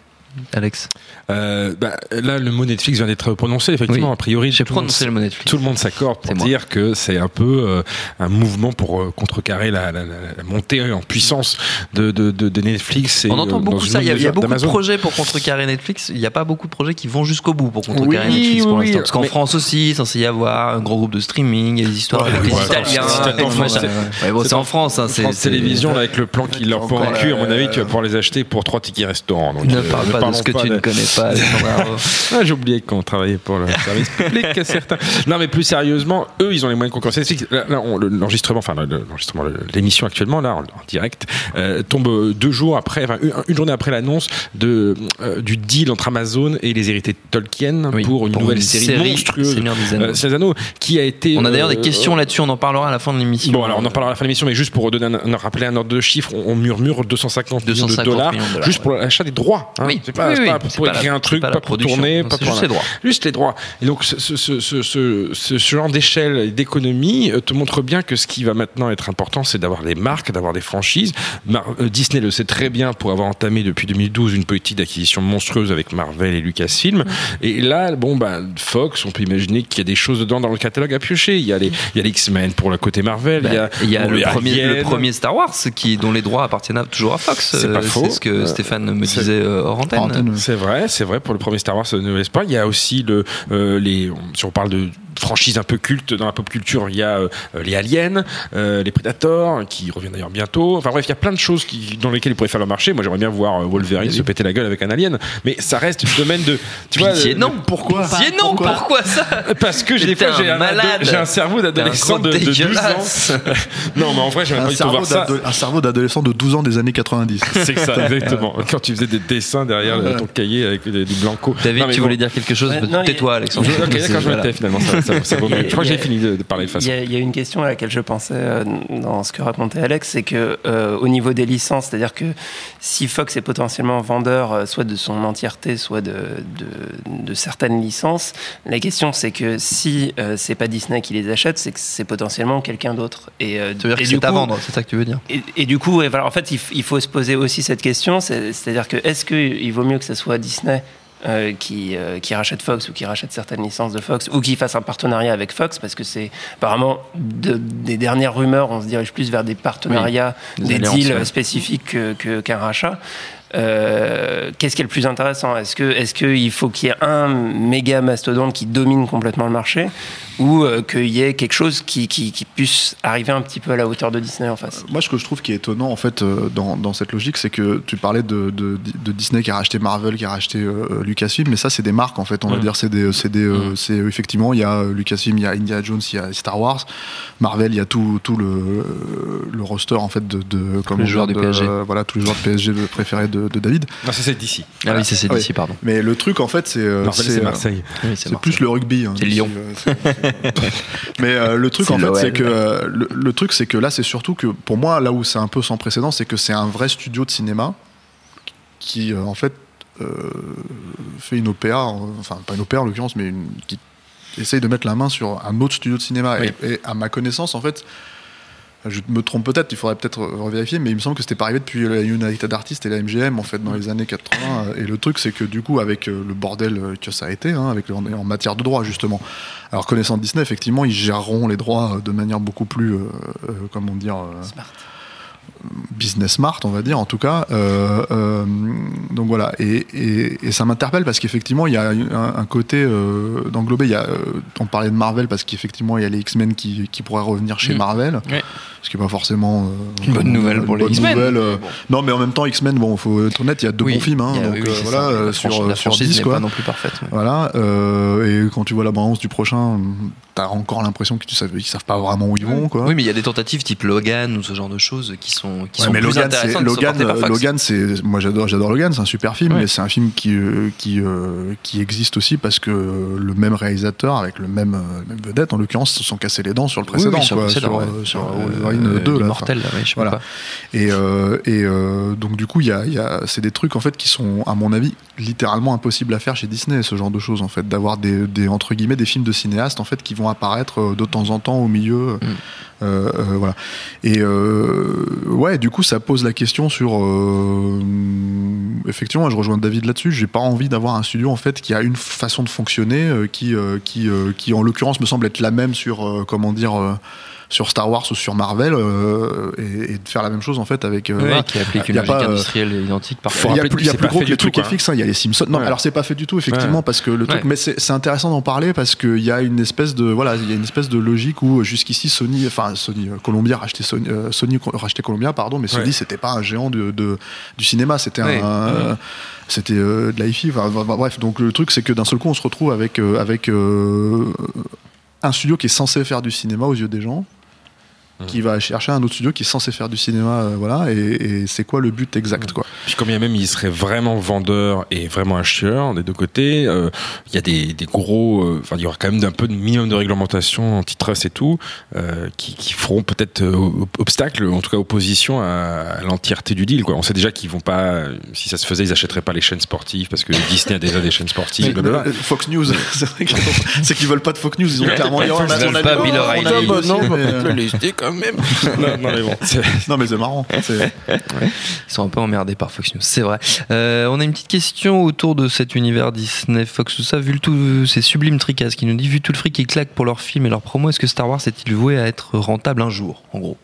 Alex, Euh, bah, là, le mot Netflix vient d'être prononcé. Effectivement, Oui. a priori, j'ai prononcé le mot Netflix. Tout le monde s'accorde pour moi. dire que c'est un peu euh, un mouvement pour euh, contrecarrer la, la- la- la montée en puissance de, de, de- de Netflix. Et, On entend beaucoup ça. Il y a, y beaucoup de projets pour contrecarrer Netflix. Il n'y a pas beaucoup de projets qui vont jusqu'au bout pour contrecarrer Oui, Netflix pour oui, l'instant. Parce qu'en France aussi, il censé y avoir un gros groupe de streaming, il y a des histoires Ouais, avec les ouais, Italiens. c'est- en France, hein, France là, avec le plan qu'il leur cul, à mon avis, tu vas pouvoir les acheter pour trois tickets restaurants. Ne parle pas de ce que tu ne connais pas, [LAUGHS] Ah, J'ai oublié qu'on travaillait pour le [LAUGHS] service public, certains. Non, mais plus sérieusement, eux, ils ont les moyens le- l'enregistrement, enfin, le- l'enregistrement, le- l'émission actuellement, là, en, en direct, euh, tombe euh, deux jours après, enfin, une, une journée après l'annonce de, euh, du deal entre Amazon et les héritiers de Tolkien Oui, pour une pour nouvelle une série, série monstrueuse. Seigneur des Anneaux. euh, qui a été. On a d'ailleurs des questions là-dessus, on en parlera à la fin de l'émission. Bon, alors on en parlera à la fin de l'émission, mais juste pour un, rappeler un ordre de chiffre, on, on murmure 250, millions 250 de dollars, millions de dollars, juste ouais. pour l'achat des droits. hein. Oui, c'est pas, oui, pas pour écrire un truc, pas pas, pour tourner, non, pas pour juste les droits. Juste les droits. Et donc ce, ce, ce, ce, ce- ce- ce genre d'échelle et d'économie euh, te montre bien que ce qui va maintenant être important, c'est d'avoir des marques, d'avoir des franchises. Mar- euh, Disney le sait très bien pour avoir entamé depuis 2012 une politique d'acquisition monstrueuse avec Marvel et Lucasfilm. Et là, bon, bah, Fox, on peut imaginer qu'il y a des choses dedans dans le catalogue à piocher. Il y a les, il y a les X-Men pour le côté Marvel. il y a, Il y a, bon, le, premier, le premier Star Wars qui, dont les droits appartiennent à- toujours à Fox. C'est pas Euh, faux. C'est ce que Euh, Stéphane me disait euh. Hors antenne, C'est vrai, c'est vrai pour le premier Star Wars euh, Nouvel Espoir. Il y a aussi le, euh, les, si on parle de franchises un peu cultes dans la pop culture, il y a euh, les Aliens, euh, les Predators, qui reviennent d'ailleurs bientôt. Enfin bref, il y a plein de choses qui, dans lesquelles ils pourraient faire leur marché. Moi, j'aimerais bien voir euh, Wolverine se péter la gueule avec un alien, mais ça reste une domaine de, tu vois, Pitié, euh, non. Pourquoi Pitié, non, Pourquoi pourquoi ça parce que j'ai des T'es fois j'ai un un, malade. ado- j'ai un cerveau d'adolescent de, de gros 12 ans. [LAUGHS] non, mais en vrai, j'aimerais un pas du tout cerveau, voir ça. un cerveau d'adolescent de 12 ans des années 90. [LAUGHS] C'est ça, exactement. Quand tu faisais des dessins derrière euh, ton cahier avec des, du blanco. David, tu bon. voulais dire quelque chose Tais-toi, Alexandre. Ok, d'accord, je me tais finalement, ça, [LAUGHS] ça, ça vaut mieux. Je crois que Il y j'ai a- fini de, de parler de façon. il y a une question à laquelle je pensais euh, dans ce que racontait Alex, c'est que euh, au niveau des licences, c'est-à-dire que si Fox est potentiellement vendeur euh, soit de son entièreté, soit de, de, de certaines licences, la question c'est que si euh, c'est pas Disney qui les achète, c'est que c'est potentiellement quelqu'un d'autre. Et, euh, Ça veut dire et que c'est à coup- vendre, c'est ça que tu veux dire et, et du coup, et voilà, en fait, il, faut se poser aussi cette question, c'est- c'est-à-dire que est-ce qu'il vaut mieux que ce soit Disney euh, qui, euh, qui rachète Fox ou qui rachète certaines licences de Fox ou qui fasse un partenariat avec Fox parce que c'est apparemment de- des dernières rumeurs, on se dirige plus vers des partenariats, des deals ouais. spécifiques que- que- qu'un rachat. Euh, Qu'est-ce qui est le plus intéressant? Est-ce que est-ce qu'il faut qu'il y ait un méga mastodonte qui domine complètement le marché ou euh, qu'il y ait quelque chose qui, qui, qui puisse arriver un petit peu à la hauteur de Disney en face? Moi, ce que je trouve qui est étonnant, en fait, euh, dans, dans cette logique, c'est que tu parlais de, de, de Disney qui a racheté Marvel, qui a racheté euh, Lucasfilm, mais ça, c'est des marques, en fait. On va dire, c'est des, c'est effectivement, il y a Lucasfilm, il y a Indiana Jones, il y a Star Wars, Marvel, il y a tout, tout le, le roster, en fait, de, de comment les joueurs de- PSG. euh, voilà, tous les joueurs de PSG préférés de, de David. Non, ça c'est d'ici. Ah oui, c'est c'est Ah d'ici, pardon. Mais le truc, en fait, c'est, euh, Marseille, c'est euh, Marseille. Oui, c'est plus le rugby. hein, C'est Lyon. euh, [LAUGHS] Mais euh, le truc C'est en fait, c'est que euh, le, le truc, c'est que là, c'est surtout que pour moi, là où c'est un peu sans précédent, c'est que c'est un vrai studio de cinéma qui, euh, en fait, euh, fait une OPA, euh, enfin pas une OPA en l'occurrence, mais une, qui essaye de mettre la main sur un autre studio de cinéma. Oui. Et, et à ma connaissance, en fait. Je me trompe peut-être, il faudrait peut-être revérifier, mais il me semble que c'était pas arrivé depuis la United Artists et la MGM en fait dans les années 80. Et le truc, c'est que du coup, avec euh, le bordel euh, que ça a été, hein, avec en, matière de droit justement. Alors connaissant Disney, effectivement, ils géreront les droits euh, de manière beaucoup plus, comment dire, Smart. Business smart, on va dire en tout cas. Euh, euh, donc voilà, et, et- et ça m'interpelle parce qu'effectivement, il y a un, un côté euh, d'englober. Il y a, on parlait de Marvel parce qu'effectivement, il y a les X-Men qui, qui pourraient revenir chez Mm. Marvel, Ouais. Ce qui n'est pas forcément Une euh, bonne comment nouvelle pour une les bonne X-Men. nouvelle, euh, Bon. Non, mais en même temps, X-Men, bon, faut être honnête, il y a deux Oui, bons films, hein, a- donc oui, euh, voilà, ça. La sur, la sur franchise 10 n'est quoi. pas non plus parfaite. Voilà, euh, et quand tu vois la bande du prochain, t'as encore l'impression qu'ils savent, qu'ils savent pas vraiment où ils vont, quoi. Oui, mais il y a des tentatives type Logan ou ce genre de choses qui sont, qui Ouais, sont mais plus Logan, c'est intéressantes. Logan. Logan, c'est moi j'adore, j'adore Logan, c'est un super film, Ouais. mais c'est un film qui qui euh, qui existe aussi parce que le même réalisateur avec le même, même vedette, en l'occurrence, se sont cassés les dents sur le précédent, oui, sur le quoi, précédent, sur, ouais. sur Wolverine euh, 2 là. Immortel, là, ouais, je sais Voilà. pas. Et, euh, et euh, donc du coup, il y a, y a, c'est des trucs en fait qui sont, à mon avis, littéralement impossibles à faire chez Disney, ce genre de choses en fait, d'avoir des, des entre guillemets des films de cinéastes en fait qui vont apparaître de temps en temps au milieu. Mm. Euh, euh, voilà. Et euh, ouais, du coup, ça pose la question sur. effectivement, je rejoins David là-dessus. J'ai pas envie d'avoir un studio en fait qui a une façon de fonctionner qui, qui, qui, en l'occurrence, me semble être la même sur comment dire. Euh, sur Star Wars ou sur Marvel euh, et, et de faire la même chose en fait avec. euh, Ouais, voilà. qui applique Il une logique pas, euh, industrielle identique il parfois. y a plus, il y a plus gros que les trucs quoi. FX, hein, il y a les Simpsons. Non, Ouais. alors c'est pas fait du tout, effectivement, Ouais. parce que le truc, Ouais. mais c'est intéressant d'en parler parce qu'il y a une espèce de, voilà, il y a une espèce de logique où jusqu'ici Sony, enfin Sony, euh, Columbia rachetait Sony, euh, Sony rachetait Columbia, pardon, mais Sony Ouais. c'était pas un géant de, de- du cinéma, c'était Ouais. un, euh, c'était euh, de la hi-fi. enfin, enfin, bref, donc le truc c'est que d'un seul coup on se retrouve avec euh, avec euh, un studio qui est censé faire du cinéma aux yeux des gens qui va chercher un autre studio qui est censé faire du cinéma euh, voilà et, et c'est quoi le but exact quoi Puis quand bien même il serait vraiment vendeur et vraiment acheteur des deux côtés, euh, il y a des, des gros, euh, enfin il y aura quand même un peu de minimum de réglementation antitrust et tout, euh, qui, qui feront peut-être euh, ob- obstacle, en tout cas opposition à, à l'entièreté du deal. Quoi. On sait déjà qu'ils vont pas, si ça se faisait, ils achèteraient pas les chaînes sportives parce que Disney a déjà des chaînes sportives. Blablabla. euh, Fox News, [LAUGHS] c'est vrai qu'ils ont- c'est qu'ils veulent pas de Fox News, ils ont clairement dit Ils oh, on a- on a pas dit, Bill oh, O'Reilly. on a quand même. [LAUGHS] non, non, mais bon. c'est- non mais c'est marrant. Ils sont un peu emmerdés par Fox News, c'est vrai. Euh, on a une petite question autour de cet univers Disney, Fox, tout ça. Vu le tout, c'est Sublime Tricas qui nous dit vu tout le fric qu'ils claquent pour leurs films et leurs promos, est-ce que Star Wars est-il voué à être rentable un jour, en gros?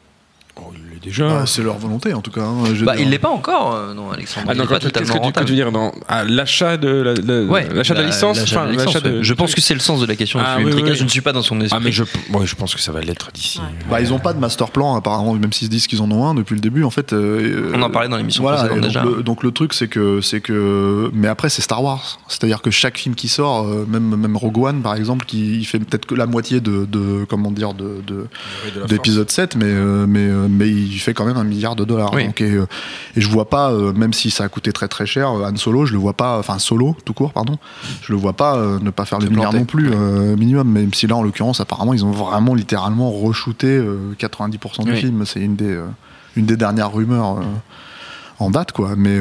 Oh, déjà. Ah, c'est leur volonté en tout cas. hein, je Bah, il l'est pas encore, euh, non, Alexandre. Ah non, quand pas tu- qu'est-ce totalement que tu, que rentable. tu veux dire dans l'achat de la, la- Ouais, l'achat de la licence, l'achat enfin, de la licence, l'achat de- ouais. Je pense que c'est le sens de la question de Ah, oui, oui. Je ne suis pas dans son esprit. Ah mais je, ouais, je pense que ça va l'être d'ici. Bah, ils ont pas de master plan apparemment, même s'ils se disent qu'ils en ont un depuis le début. En fait, euh, On en parlait dans l'émission voilà, précédente et donc déjà. Le, donc le truc c'est que c'est que, mais après c'est Star Wars. C'est-à-dire que chaque film qui sort, euh, même même Rogue One par exemple, qui il fait peut-être que la moitié de, de comment dire de, de d'épisode 7 mais euh, mais mais il fait quand même un milliard de dollars Oui. donc et, euh, et je vois pas euh, même si ça a coûté très très cher euh, Han Solo je le vois pas enfin Solo tout court pardon je le vois pas ne pas faire le milliard non plus minimum même si là en l'occurrence apparemment ils ont vraiment littéralement re-shooté euh, 90% du Oui. film c'est une des une des dernières rumeurs en date quoi mais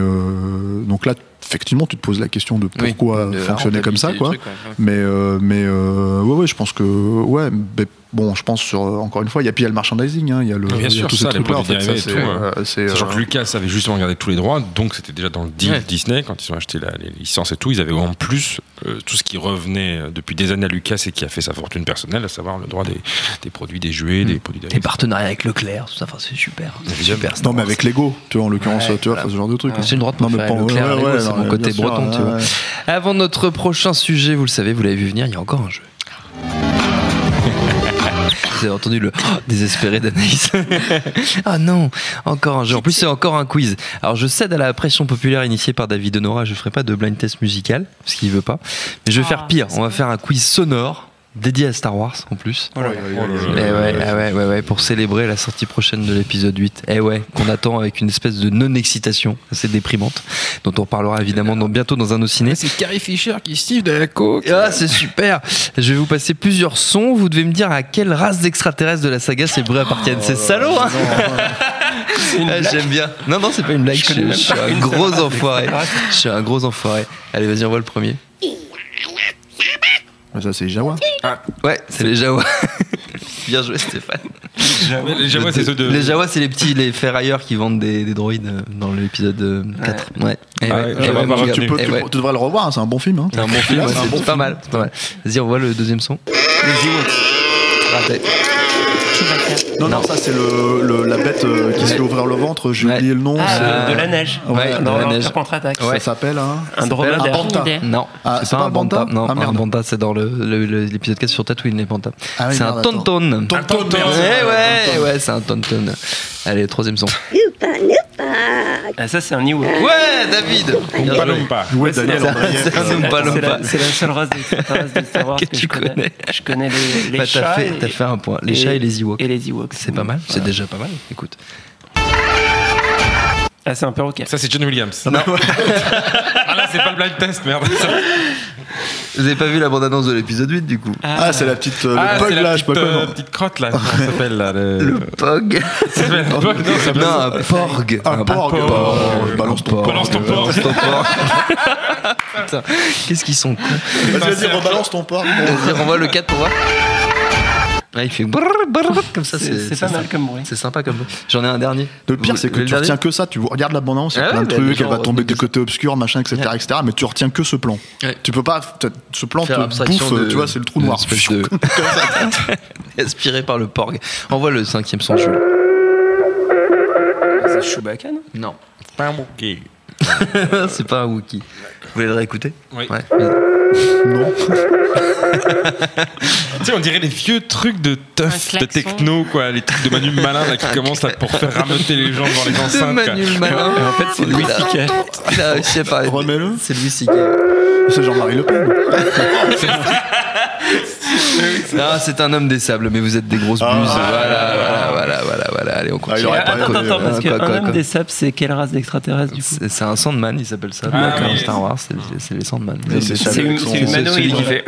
donc là effectivement tu te poses la question de Oui, pourquoi de fonctionner comme ça quoi ouais. mais euh, mais euh, ouais ouais je pense que ouais mais bon je pense sur encore une fois il y a puis il y a le mercmerchandising hein, il y a le Bien il y a sûr, tous ces ça, les trucs là en fait ça, c'est tout, euh, c'est, Sachant euh, que Lucas avait justement gardé tous les droits, donc c'était déjà dans le deal Ouais. Disney quand ils ont acheté la- les licences et tout. Ils avaient en plus euh, tout ce qui revenait euh, depuis des années à Lucas et qui a fait sa fortune personnelle, à savoir le droit des, des produits, des jouets, des produits Des partenariats avec Leclerc, tout ça, enfin, c'est super. Super. Non mais avec Lego tu vois en l'occurrence Ouais, tu vois voilà. ce genre de truc C'est une droite non mais pas- Leclerc, c'est mon côté breton. Avant notre prochain sujet, vous le savez, vous l'avez vu venir, il y a encore un jeu. Vous avez entendu le oh, [GASPS] désespéré d'Anaïs. [LAUGHS] ah non, encore un jeu. En plus, c'est encore un quiz. Alors, je cède à la pression populaire initiée par David Honora. Je ferai pas de blind test musical, parce qu'il veut pas. Mais je vais Ah, faire pire. On va faire un quiz sonore dédié à Star Wars en plus. Oh là là. Ouais, ouais, ouais, ouais, pour célébrer la sortie prochaine de l'épisode 8. Eh ouais, qu'on attend avec une espèce de non-excitation assez déprimante, dont on parlera évidemment dans- bientôt dans un ciné. C'est Carrie Fisher qui stive de la coke. Ah, c'est super Je vais vous passer plusieurs sons. Vous devez me dire à quelle race d'extraterrestres de la saga ces bruits appartiennent. c'est salaud, hein Ah, J'aime bien. Non, non, c'est pas une blague. Je, je suis un gros enfoiré. Je suis un gros enfoiré. Allez, vas-y, on voit le premier. Ça c'est Jawa Ouais, c'est les Jawa. [LAUGHS] Bien joué, Stéphane. Les Jawa, c'est ceux de. Les Jawa, c'est les petits, les ferrailleurs qui vendent des, des droïdes euh, dans l'épisode euh, 4. Ouais. Eh Ah ouais, mon tu, peux, tu, devrais le revoir hein, c'est un bon film hein. C'est un bon film, ouais, C'est un c'est bon c'est pas mal, c'est pas mal. Vas-y, on voit le deuxième son. Raté. Non non ça c'est le, le- la bête euh, qui se fait ouvrir le ventre j'ai Ouais. oublié le nom Ah, c'est- Euh, de la neige. ouais, de la neige. contre-attaque. Ouais. ça s'appelle hein Un un dromadaire. Banta idée. Non, Ah, c'est pas un Banta. Non, Ah, un. Banta, c'est dans le- le- le- l'épisode 4 sur Tatooine, les Bantas. Ah oui, c'est un. Tonton. Tonton, Eh ouais, ouais, c'est un Tonton. Allez, troisième son. Ah, ça, c'est un Ewok. Ouais, David pas. ouais c'est Daniel c'est un C'est Oompa la- c'est Loompa. la, c'est la seule race de Star [LAUGHS] Wars Que tu connais. Je connais les, les Bah, chats. t'as fait, et- t'as fait un point. Les chats et les Ewoks. Et les Ewoks. C'est pas mal, c'est déjà pas mal. Écoute. Ah, c'est un perroquet. Ça, c'est John Williams. Non. [LAUGHS] ah là, c'est pas le blind test, merde. [LAUGHS] Vous avez pas vu la bande-annonce de l'épisode 8 du coup? Ah c'est la petite euh, Ah, le la là je sais pas euh, petite crotte là. Comment ça s'appelle là le... Le POG [LAUGHS] un POG, non, ça s'appelle- Non, un PORG un porg porg. balance ton porg Balance ton porg. Balance ton porg. Putain, qu'est-ce qu'ils sont cons vas-y vas-y rebalance ton porg Vas-y, renvoie le 4 pour voir. Ouais, il fait brrr, brrr, comme ça. C'est c'est pas mal comme bruit. C'est sympa comme bruit. J'en ai un dernier. Le pire, c'est que le tu retiens que ça. Tu regardes la bande-annonce, il y a Ah plein ouais, de bah, trucs, elle va tomber retenaient du que côté obscur, machin, etc., Ouais. etc. Mais tu retiens que ce plan. Ouais. Tu peux pas. Ce plan Faire te bouffe, de- tu vois, c'est le trou noir. Aspiré [LAUGHS] [LAUGHS] par le porg. Envoie le cinquième son, Jules. C'est Chewbacca, non? Non. Pas un bouquet. c'est pas un Wookie. [LAUGHS] Vous voulez le réécouter Oui. Ouais. Non. [LAUGHS] Tu sais, on dirait les vieux trucs de teuf, de techno, quoi. Les trucs de Manu Malin, là, qui commencent à, pour faire rameuter les gens devant les [LAUGHS] De enceintes. quoi. Manuel Malin. En fait, c'est Louis C.K. Il a réussi à parler. Remets-le. C'est Louis C.K. C'est Jean-Marie Le Pen. Non, c'est un homme des sables, mais vous êtes des grosses buses. Ah. voilà, voilà, voilà, voilà, voilà. Allez, on Ah, continue. aurait pas Attends, connu, attends, parce quoi, qu'un homme quoi des sables, c'est quelle race d'extraterrestre du coup? C'est un Sandman, il s'appelle ça. Ah, dans oui. Star Wars, c'est les Sandman. C'est hum- humanoïde. celui qui fait,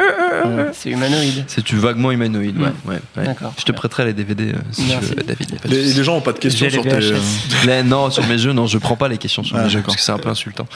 C'est humanoïde. C'est tu vaguement humanoïde, ouais. ouais, ouais. D'accord. Je te prêterai les DVD euh, si tu veux, David. Les, gens ont pas de questions sur [LAUGHS] les tes. Non, sur mes jeux, non, je prends pas les questions sur Ah, mes jeux parce que c'est un peu insultant.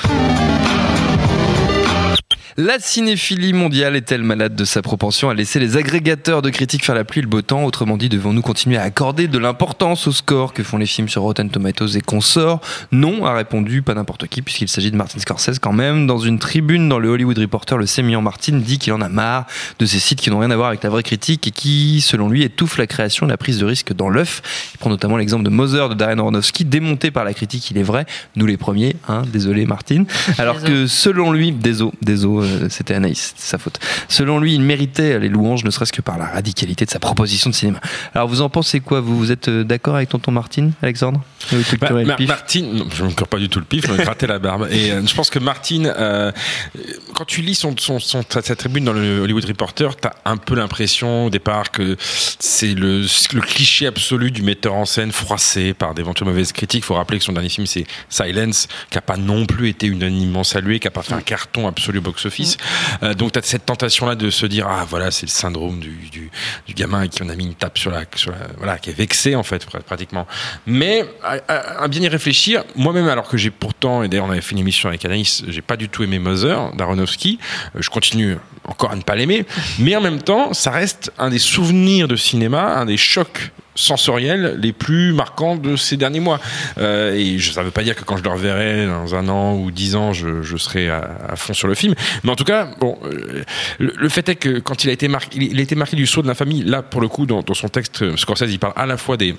La cinéphilie mondiale est-elle malade de sa propension à laisser les agrégateurs de critiques faire la pluie et le beau temps? Autrement dit, devons-nous continuer à accorder de l'importance au score? Que font les films sur Rotten Tomatoes et consorts? Non, a répondu pas n'importe qui, puisqu'il s'agit de Martin Scorsese quand même. Dans une tribune dans le Hollywood Reporter, le sémillant Martin dit qu'il en a marre de ces sites qui n'ont rien à voir avec la vraie critique et qui, selon lui, étouffent la création et la prise de risque dans l'œuf. Il prend notamment l'exemple de Mother de Darren Aronofsky, démonté par la critique, il est vrai, nous les premiers, hein, désolé Martin. Alors Désolé. que selon lui, désolé, désolé, c'était Anaïs, sa faute. Selon lui, il méritait les louanges, ne serait-ce que par la radicalité de sa proposition de cinéma. Alors vous en pensez quoi Vous, vous êtes euh, d'accord avec tonton Martin, Alexandre? Le Bah, pif? Martine, non, je ne me pas du tout le pif, je me grattais la barbe. Et euh, je pense que Martine, euh, quand tu lis son, son, son- sa, tribune dans le Hollywood Reporter, tu as un peu l'impression au départ que c'est le, le cliché absolu du metteur en scène froissé par d'éventuelles mauvaises critiques. Il faut rappeler que son dernier film, c'est Silence, qui n'a pas non plus été unanimement salué, qui n'a pas fait un carton absolu au Euh, donc tu as cette tentation-là de se dire, ah voilà, c'est le syndrome du, du, gamin qui on a mis une tape sur la, la- Voilà, qui est vexé en fait, pr- pratiquement. Mais à bien y réfléchir, moi-même, alors que j'ai pourtant, et d'ailleurs on avait fait une émission avec Anaïs, j'ai pas du tout aimé Mother d'Aronofsky, euh, je continue encore à ne pas l'aimer, mais en même temps, ça reste un des souvenirs de cinéma, un des chocs sensoriels les plus marquants de ces derniers mois. Euh, et ça veut pas dire que quand je le reverrai dans un an ou dix ans, je, serai à, fond sur le film. Mais en tout cas, bon, euh, le, fait est que quand il a été marqué, il, a été marqué du saut de la famille. Là, pour le coup, dans, dans son texte, euh, Scorsese, il parle à la fois des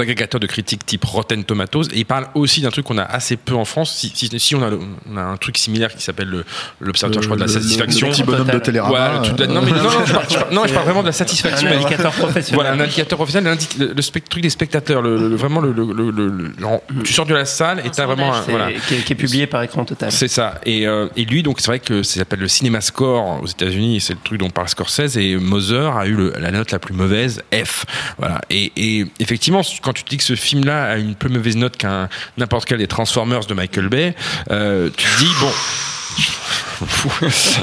agrégateurs de critiques type Rotten Tomatoes et il parle aussi d'un truc qu'on a assez peu en France si, si, si on, a, le- on a un truc similaire qui s'appelle le- l'observateur je crois de la Le- le- satisfaction Le petit bonhomme de Total. Télérama. Ouais, le truc de- non, mais non, non, je parle, je parle- non, je parle vraiment de la satisfaction. Un indicateur professionnel. Voilà, un indicateur professionnel, le, le truc des spectateurs, le, le- vraiment le, le- le- le- genre, tu sors de la salle et t'as vraiment un, voilà. qui, est, qui est publié par écran total. C'est ça. Et, euh, et lui, donc, c'est vrai que ça s'appelle le Cinema Score aux États-Unis. C'est le truc dont parle Scorsese. Et Mother a eu le- la note la plus mauvaise, F. Voilà. Et, et effectivement, quand tu te dis que ce film-là a une plus mauvaise note qu'un n'importe quel des Transformers de Michael Bay, euh, tu te dis bon. [LAUGHS]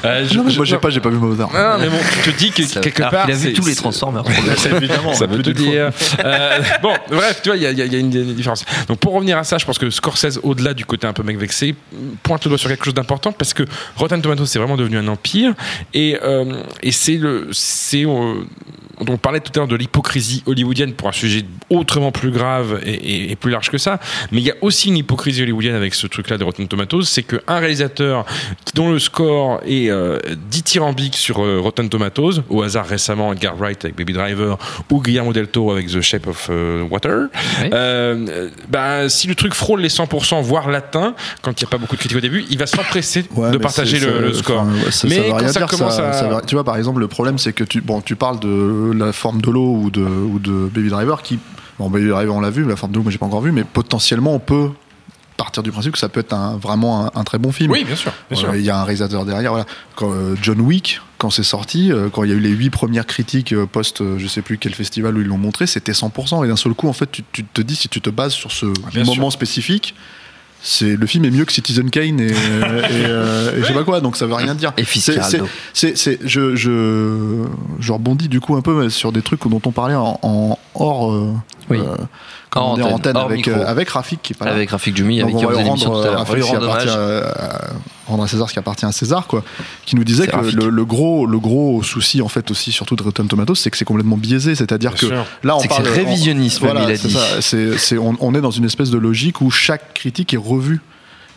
Euh, je- Non, mais je- moi j'ai pas, j'ai pas vu Mozart. non, mais bon, tu te dis que Ça- quelque part. qu'il a vu tous les Transformers. [LAUGHS] évidemment. ça veut d'une dire. Euh, bon, bref, tu vois, il y a, il y a- il y a une, une différence. Donc, pour revenir à ça, je pense que Scorsese, au-delà du côté un peu mec vexé, pointe le doigt sur quelque chose d'important parce que Rotten Tomatoes, c'est vraiment devenu un empire et, euh, et c'est le, c'est, on parlait tout à l'heure de l'hypocrisie hollywoodienne pour un sujet autrement plus grave et, et- et plus large que ça, mais il y a aussi une hypocrisie hollywoodienne avec ce truc-là de Rotten Tomatoes, c'est qu'un réalisateur dont le score est euh, dithyrambique sur euh, Rotten Tomatoes, au hasard récemment Edgar Wright avec Baby Driver ou Guillermo del Toro avec The Shape of euh, Water, Oui. euh, bah, si le truc frôle les 100%, voire l'atteint, quand il n'y a pas beaucoup de critiques au début, il va s'empresser Ouais, de mais partager le, ça- le score. enfin, ouais, ça- Mais ça quand ça dire, commence ça- à- ça tu vois, par exemple, le problème, c'est que tu, bon, tu parles de la forme de l'eau ou de, ou de Baby Driver qui, bon, Baby Driver, on l'a vu, la forme de l'eau, moi, j'ai pas encore vu, mais potentiellement, on peut partir du principe que ça peut être un, vraiment un, un très bon film. Oui, bien sûr. Euh, Il y a un réalisateur derrière. Voilà. Quand, euh, John Wick, quand c'est sorti, euh, quand il y a eu les huit premières critiques euh, post, je sais plus quel festival où ils l'ont montré, c'était 100%. Et d'un seul coup, en fait, tu, tu te dis si tu te bases sur ce bien moment spécifique. C'est le film est mieux que Citizen Kane et, et, euh, et je sais pas quoi, donc ça veut rien dire. Et c'est- je, je, je rebondis du coup un peu sur des trucs dont on parlait en, en hors, euh, Oui. euh, comment En dire, en antenne, antenne avec, euh, avec Rafik qui est pas là. Avec Rafik Donc avec on qui on va faisait lui l'émission rendre, tout à l'heure. Rafik On va lui qui rendre appartient, hommage. euh, rendre à César ce qui appartient à César, quoi. Qui nous disait que le, le gros, le gros souci, en fait, aussi, surtout de Rotten Tomatoes, c'est que c'est complètement biaisé. C'est-à-dire que sûr. là, on parle. c'est on- révisionnisme, voilà, il a dit. ça. C'est- c'est- on, on est dans une espèce de logique où chaque critique est revue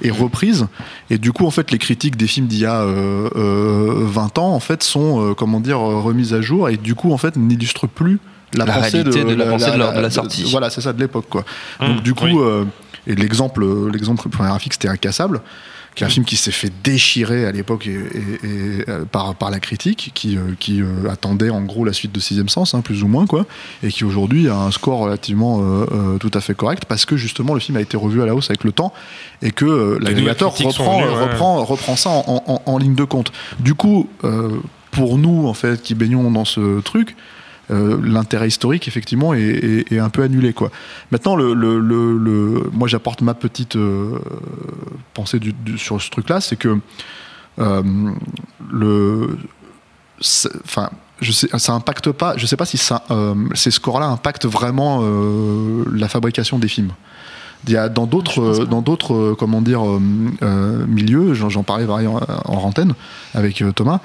et reprise et du coup en fait les critiques des films d'il y a euh, euh, 20 ans en fait sont euh, comment dire euh, remises à jour et du coup en fait n'illustrent plus la, La pensée réalité de la pensée de la- de la sortie. voilà c'est ça de l'époque quoi Mmh, donc du coup oui. euh, et l'exemple l'exemple graphique c'était incassable qui est un film qui s'est fait déchirer à l'époque et, et- et, euh, par, par la critique, qui, euh, qui euh, attendait en gros la suite de Sixième Sens, hein, plus ou moins, quoi, et qui aujourd'hui a un score relativement euh, euh, tout à fait correct, parce que justement le film a été revu à la hausse avec le temps, et que euh, l'agrégateur reprend, ouais. reprend, reprend ça en, en- en ligne de compte. Du coup, euh, pour nous, en fait, qui baignons dans ce truc, euh, l'intérêt historique effectivement est, est- est un peu annulé quoi. Maintenant le, le- le- le- moi j'apporte ma petite euh, pensée du- du- sur ce truc là c'est que euh, le c'est- enfin je sais ça impacte pas je sais pas si ça ces scores là impactent vraiment la fabrication des films il y a dans d'autres dans d'autres comment dire milieux j'en parlais pareil en, en antenne avec Thomas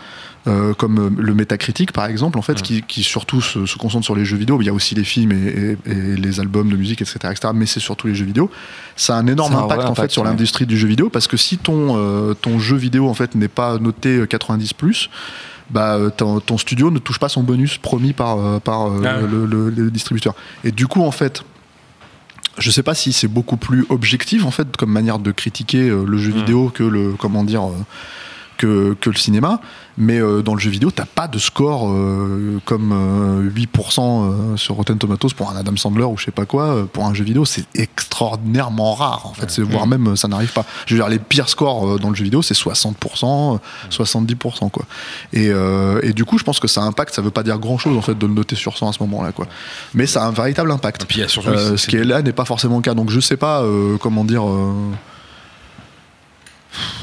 euh, comme euh, le métacritique par exemple en fait qui, qui surtout se, se concentre sur les jeux vidéo il y a aussi les films et, et- et les albums de musique etc, etc mais c'est surtout les jeux vidéo ça a un énorme un impact en fait sur l'industrie du jeu vidéo parce que si ton euh, ton jeu vidéo en fait n'est pas noté 90 plus bah, ton, ton studio ne touche pas son bonus promis par, par Ah ouais. le, le- le distributeur. Et du coup, en fait, je sais pas si c'est beaucoup plus objectif en fait comme manière de critiquer euh, le jeu Mm. vidéo que le comment dire euh, que, que le cinéma, mais euh, dans le jeu vidéo, t'as pas de score euh, comme euh, 8% euh, sur Rotten Tomatoes pour un Adam Sandler ou je sais pas quoi. pour un jeu vidéo, c'est extraordinairement rare en fait. C'est voire même ça n'arrive pas. Je veux dire, les pires scores dans le jeu vidéo, c'est 60%, euh, 70% quoi. Et, et du coup, je pense que ça impacte. Ça veut pas dire grand chose en fait de le noter sur 100 à ce moment-là quoi. Mais ça a un véritable impact. Et puis il y a surtout. C'est- ce qui est là n'est pas forcément le cas. Donc je sais pas comment dire.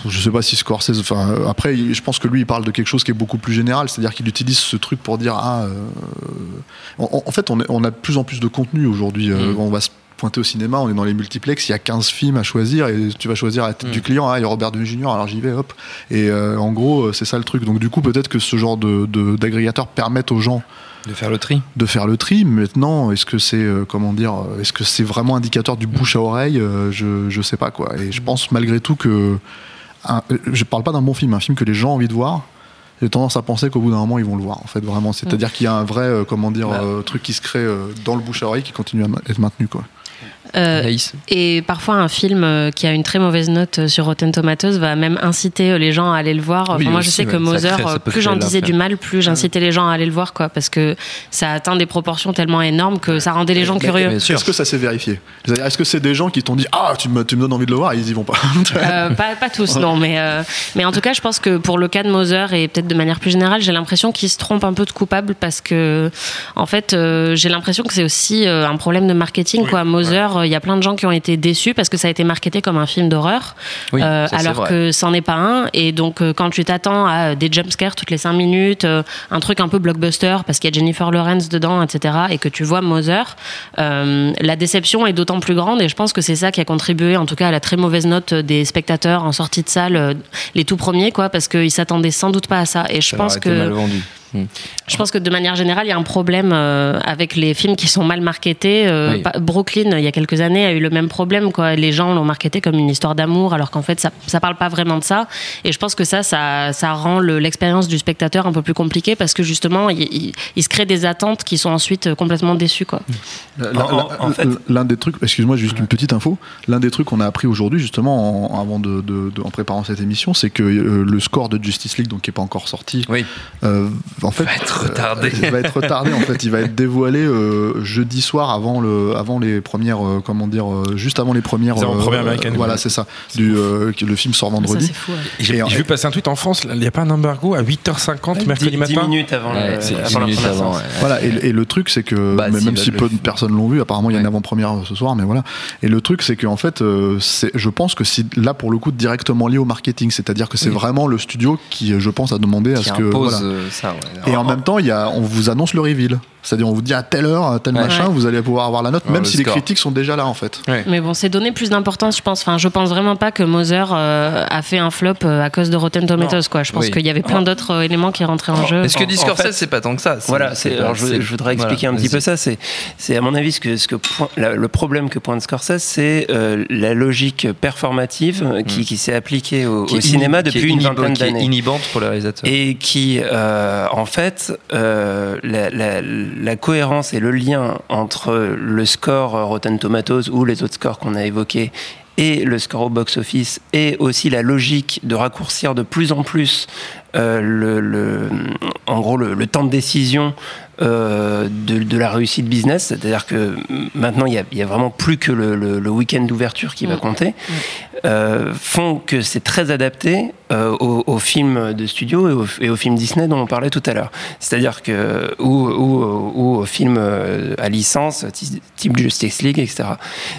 Je sais pas si Scorsese. Enfin, euh, après, je pense que lui, il parle de quelque chose qui est beaucoup plus général, c'est-à-dire qu'il utilise ce truc pour dire ah. euh, en, en fait, on, est- on a de plus en plus de contenu aujourd'hui. Euh, Mm. On va se pointer au cinéma, on est dans les multiplex, il y a 15 films à choisir et tu vas choisir à la tête Mm. du client. Ah, il y a Robert Downey Jr. Alors j'y vais, hop. Et euh, en gros, c'est ça le truc. Donc du coup, peut-être que ce genre de de- d'agrégateurs permettent aux gens De faire le tri. de faire le tri. Maintenant, est-ce que c'est euh, comment dire, euh, est-ce que c'est vraiment indicateur du bouche à oreille Euh, Je je sais pas quoi. Et je pense malgré tout que un- euh, je parle pas d'un bon film, un film que les gens ont envie de voir. J'ai tendance à penser qu'au bout d'un moment ils vont le voir. En fait, vraiment, c'est-à-dire qu'il y a un vrai euh, comment dire Bah. euh, truc qui se crée euh, dans le bouche à oreille qui continue à ma- être maintenu quoi. Euh, Anaïs. Et parfois, un film euh, qui a une très mauvaise note euh, sur Rotten Tomatoes va même inciter les gens à aller le voir. Enfin, Oui, moi, je sais que ouais, peut plus j'en disais du mal, plus j'incitais les gens à aller le voir, quoi, parce que ça atteint des proportions tellement énormes que ça rendait les gens curieux. Est-ce que ça s'est vérifié? Est-ce que c'est des gens qui t'ont dit ah tu me, tu me donnes envie de le voir et ils y vont pas [LAUGHS] Euh, pas, pas tous, [LAUGHS] non, mais, euh, mais en tout cas, je pense que pour le cas de Moser et peut-être de manière plus générale, j'ai l'impression qu'il se trompe un peu de coupable parce que, en fait, euh, j'ai l'impression que c'est aussi euh, un problème de marketing. quoi. Moser, il y a plein de gens qui ont été déçus parce que ça a été marketé comme un film d'horreur, Oui, euh, alors que c'en est pas un. Et donc, euh, quand tu t'attends à euh, des jumpscares toutes les 5 minutes, un truc un peu blockbuster parce qu'il y a Jennifer Lawrence dedans, etc., et que tu vois euh, la déception est d'autant plus grande. Et je pense que c'est ça qui a contribué, en tout cas, à la très mauvaise note des spectateurs en sortie de salle, les tout premiers, quoi, parce qu'ils s'attendaient sans doute pas à ça. Et je Ça pense été mal que vendu. Je pense que de manière générale, il y a un problème euh, avec les films qui sont mal marketés. Euh, Oui. Brooklyn, il y a quelques années, a eu le même problème. Quoi. Les gens l'ont marketé comme une histoire d'amour, alors qu'en fait, ça, ça parle pas vraiment de ça. Et je pense que ça, ça, ça rend le- l'expérience du spectateur un peu plus compliquée parce que justement, il, il- il se crée des attentes qui sont ensuite euh, complètement déçues. Quoi. L'un- En- en- en fait- l'un des trucs, excuse-moi, juste une petite info. L'un des trucs qu'on a appris aujourd'hui, justement, en, avant de, de- de- en préparant cette émission, c'est que euh, le score de Justice League, donc qui est pas encore sorti, Oui. En fait, Va être retardé. euh, il va être retardé. En fait, il va être dévoilé euh, jeudi soir avant le, avant les premières, euh, comment dire, euh, juste avant les premières. Les avant-premières américaines. Voilà, c'est ça. Du, euh, que le film sort Ça, vendredi. c'est fou. ouais. J'ai en- vu passer un tweet en France, il n'y a pas un embargo à 8h50 mercredi 10, matin minutes avant, Ouais, le, avant 10 minutes première avant. ouais. Voilà, et, et le truc, c'est que, Bah, même, si, même bah, si le- peu de personnes l'ont vu, apparemment il y a une Ouais. avant-première ce soir, mais voilà. Et le truc, c'est qu'en fait, euh, c'est- je pense que c'est là pour le coup directement lié au marketing, c'est-à-dire que c'est Oui. vraiment le studio qui, je pense, a demandé à ce que. impose voilà. ça, ouais. Et en même temps, il y a, on vous annonce le reveal. C'est-à-dire, on vous dit à telle heure, à tel Ouais. machin, vous allez pouvoir avoir la note, Ouais, même le si les critiques sont déjà là, en fait. Mais bon, c'est donner plus d'importance, je pense. Enfin, je pense vraiment pas que Mother euh, a fait un flop euh, à cause de Rotten Tomatoes, quoi. Je pense Oui. qu'il y avait plein d'autres euh, éléments qui rentraient en jeu. Est-ce que dit en Scorsese, fait- c'est pas tant que ça? Voilà, c'est, alors je, c'est- je voudrais voilà, expliquer un petit peu ça. C'est, c'est à mon avis ce que, ce que point- la- le problème que pointe Scorsese, c'est euh, la logique performative euh, qui, qui s'est appliquée au, Hmm. Qui au est cinéma depuis une vingtaine qui est d'années. inhibante pour le réalisateur. Et qui, en fait, euh, la, cohérence et le lien entre le score Rotten Tomatoes ou les autres scores qu'on a évoqués et le score au box-office et aussi la logique de raccourcir de plus en plus euh, le temps de décision euh, de, de la réussite business, c'est-à-dire que maintenant il y a, vraiment plus que le, le- le week-end d'ouverture qui va Mm. compter, euh, font que c'est très adapté euh, aux, aux films de studio et aux, et aux films Disney dont on parlait tout à l'heure. C'est-à-dire que ou, ou, ou aux films à licence ty- type Justice League, etc.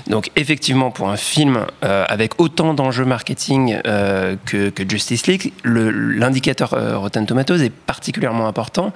Donc effectivement pour un film avec autant d'enjeux marketing que, que Justice League, le- l'indicateur Rotten Tomatoes est particulièrement important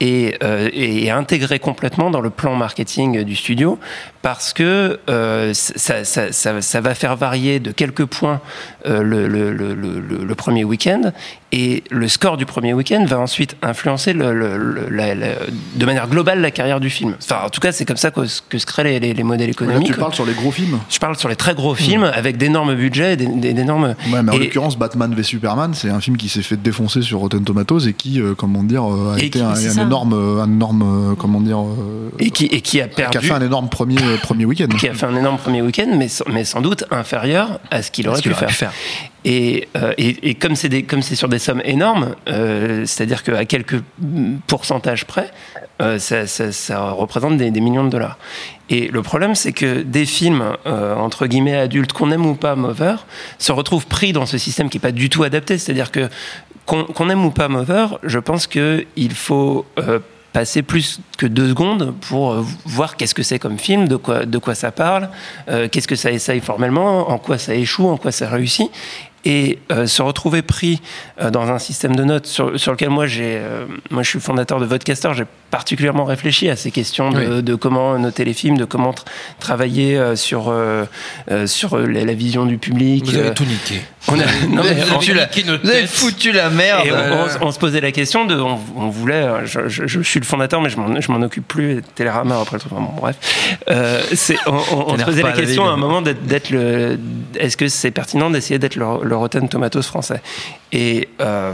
et, euh, intégré complètement dans le plan marketing du studio parce que euh, ça, va faire varier de quelques points euh, le, le premier week-end et le score du premier week-end va ensuite influencer le, le, le- la- la- de manière globale la carrière du film. Enfin, en tout cas, c'est comme ça que, que se créent les, les, les modèles Là, économiques. tu parles sur les gros films. Je parle sur les très gros films avec d'énormes budgets, d'énormes. Ouais, mais en Et- l'occurrence, Batman v Superman, c'est un film qui s'est fait défoncer sur Rotten Tomatoes et qui, euh, comment dire, euh, a Et été qui- un, énorme, euh, un énorme, euh, comment dire, euh, et qui, et qui a qui a perdu. fait un énorme premier, euh, premier week-end. qui a fait un énorme premier week-end, mais, sans- mais sans doute inférieur à ce qu'il aurait, pu, faire. Et, euh, et, et comme c'est des- comme c'est sur des sommes énormes, euh, c'est-à-dire qu'à quelques pourcentages près, euh, ça, représente des, millions de dollars. Et le problème, c'est que des films euh, entre guillemets adultes, qu'on aime ou pas Mover, se retrouvent pris dans ce système qui est pas du tout adapté. C'est-à-dire que qu'on aime ou pas Mover, je pense que il faut euh, passer plus que deux secondes pour voir qu'est-ce que c'est comme film, de quoi, de quoi ça parle, qu'est-ce que ça essaye formellement, en quoi ça échoue, en quoi ça réussit. Et euh, se retrouver pris euh, dans un système de notes sur, sur lequel moi j'ai, euh, moi je suis fondateur de Vodcaster, j'ai particulièrement réfléchi à ces questions de, de comment noter les films, de comment tra- travailler sur sur la, la vision du public. Vous avez tout niqué. on a- non, mais en- foutu la, vous avez foutu la merde. et on, on- on se posait la question de, on, on voulait, je, je- je suis le fondateur, mais je m'en, je m'en occupe plus. Télérama après le truc. Bon, bref, on, on- on se posait la question à un moment d'être, d'être le, est-ce que c'est pertinent d'essayer d'être le, le Rotten Tomatoes français Et euh,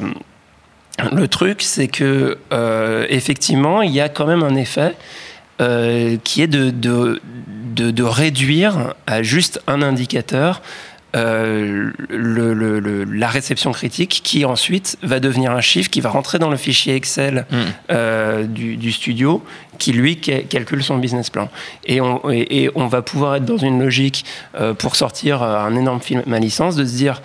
le truc, c'est que euh, effectivement, il y a quand même un effet. euh, qui est de, réduire à juste un indicateur euh, le- le- le- la réception critique qui ensuite va devenir un chiffre qui va rentrer dans le fichier Excel Mm. euh, du, du studio qui lui ca- calcule son business plan. Et on, et, et on va pouvoir être dans une logique euh, pour sortir un énorme film à licence de se dire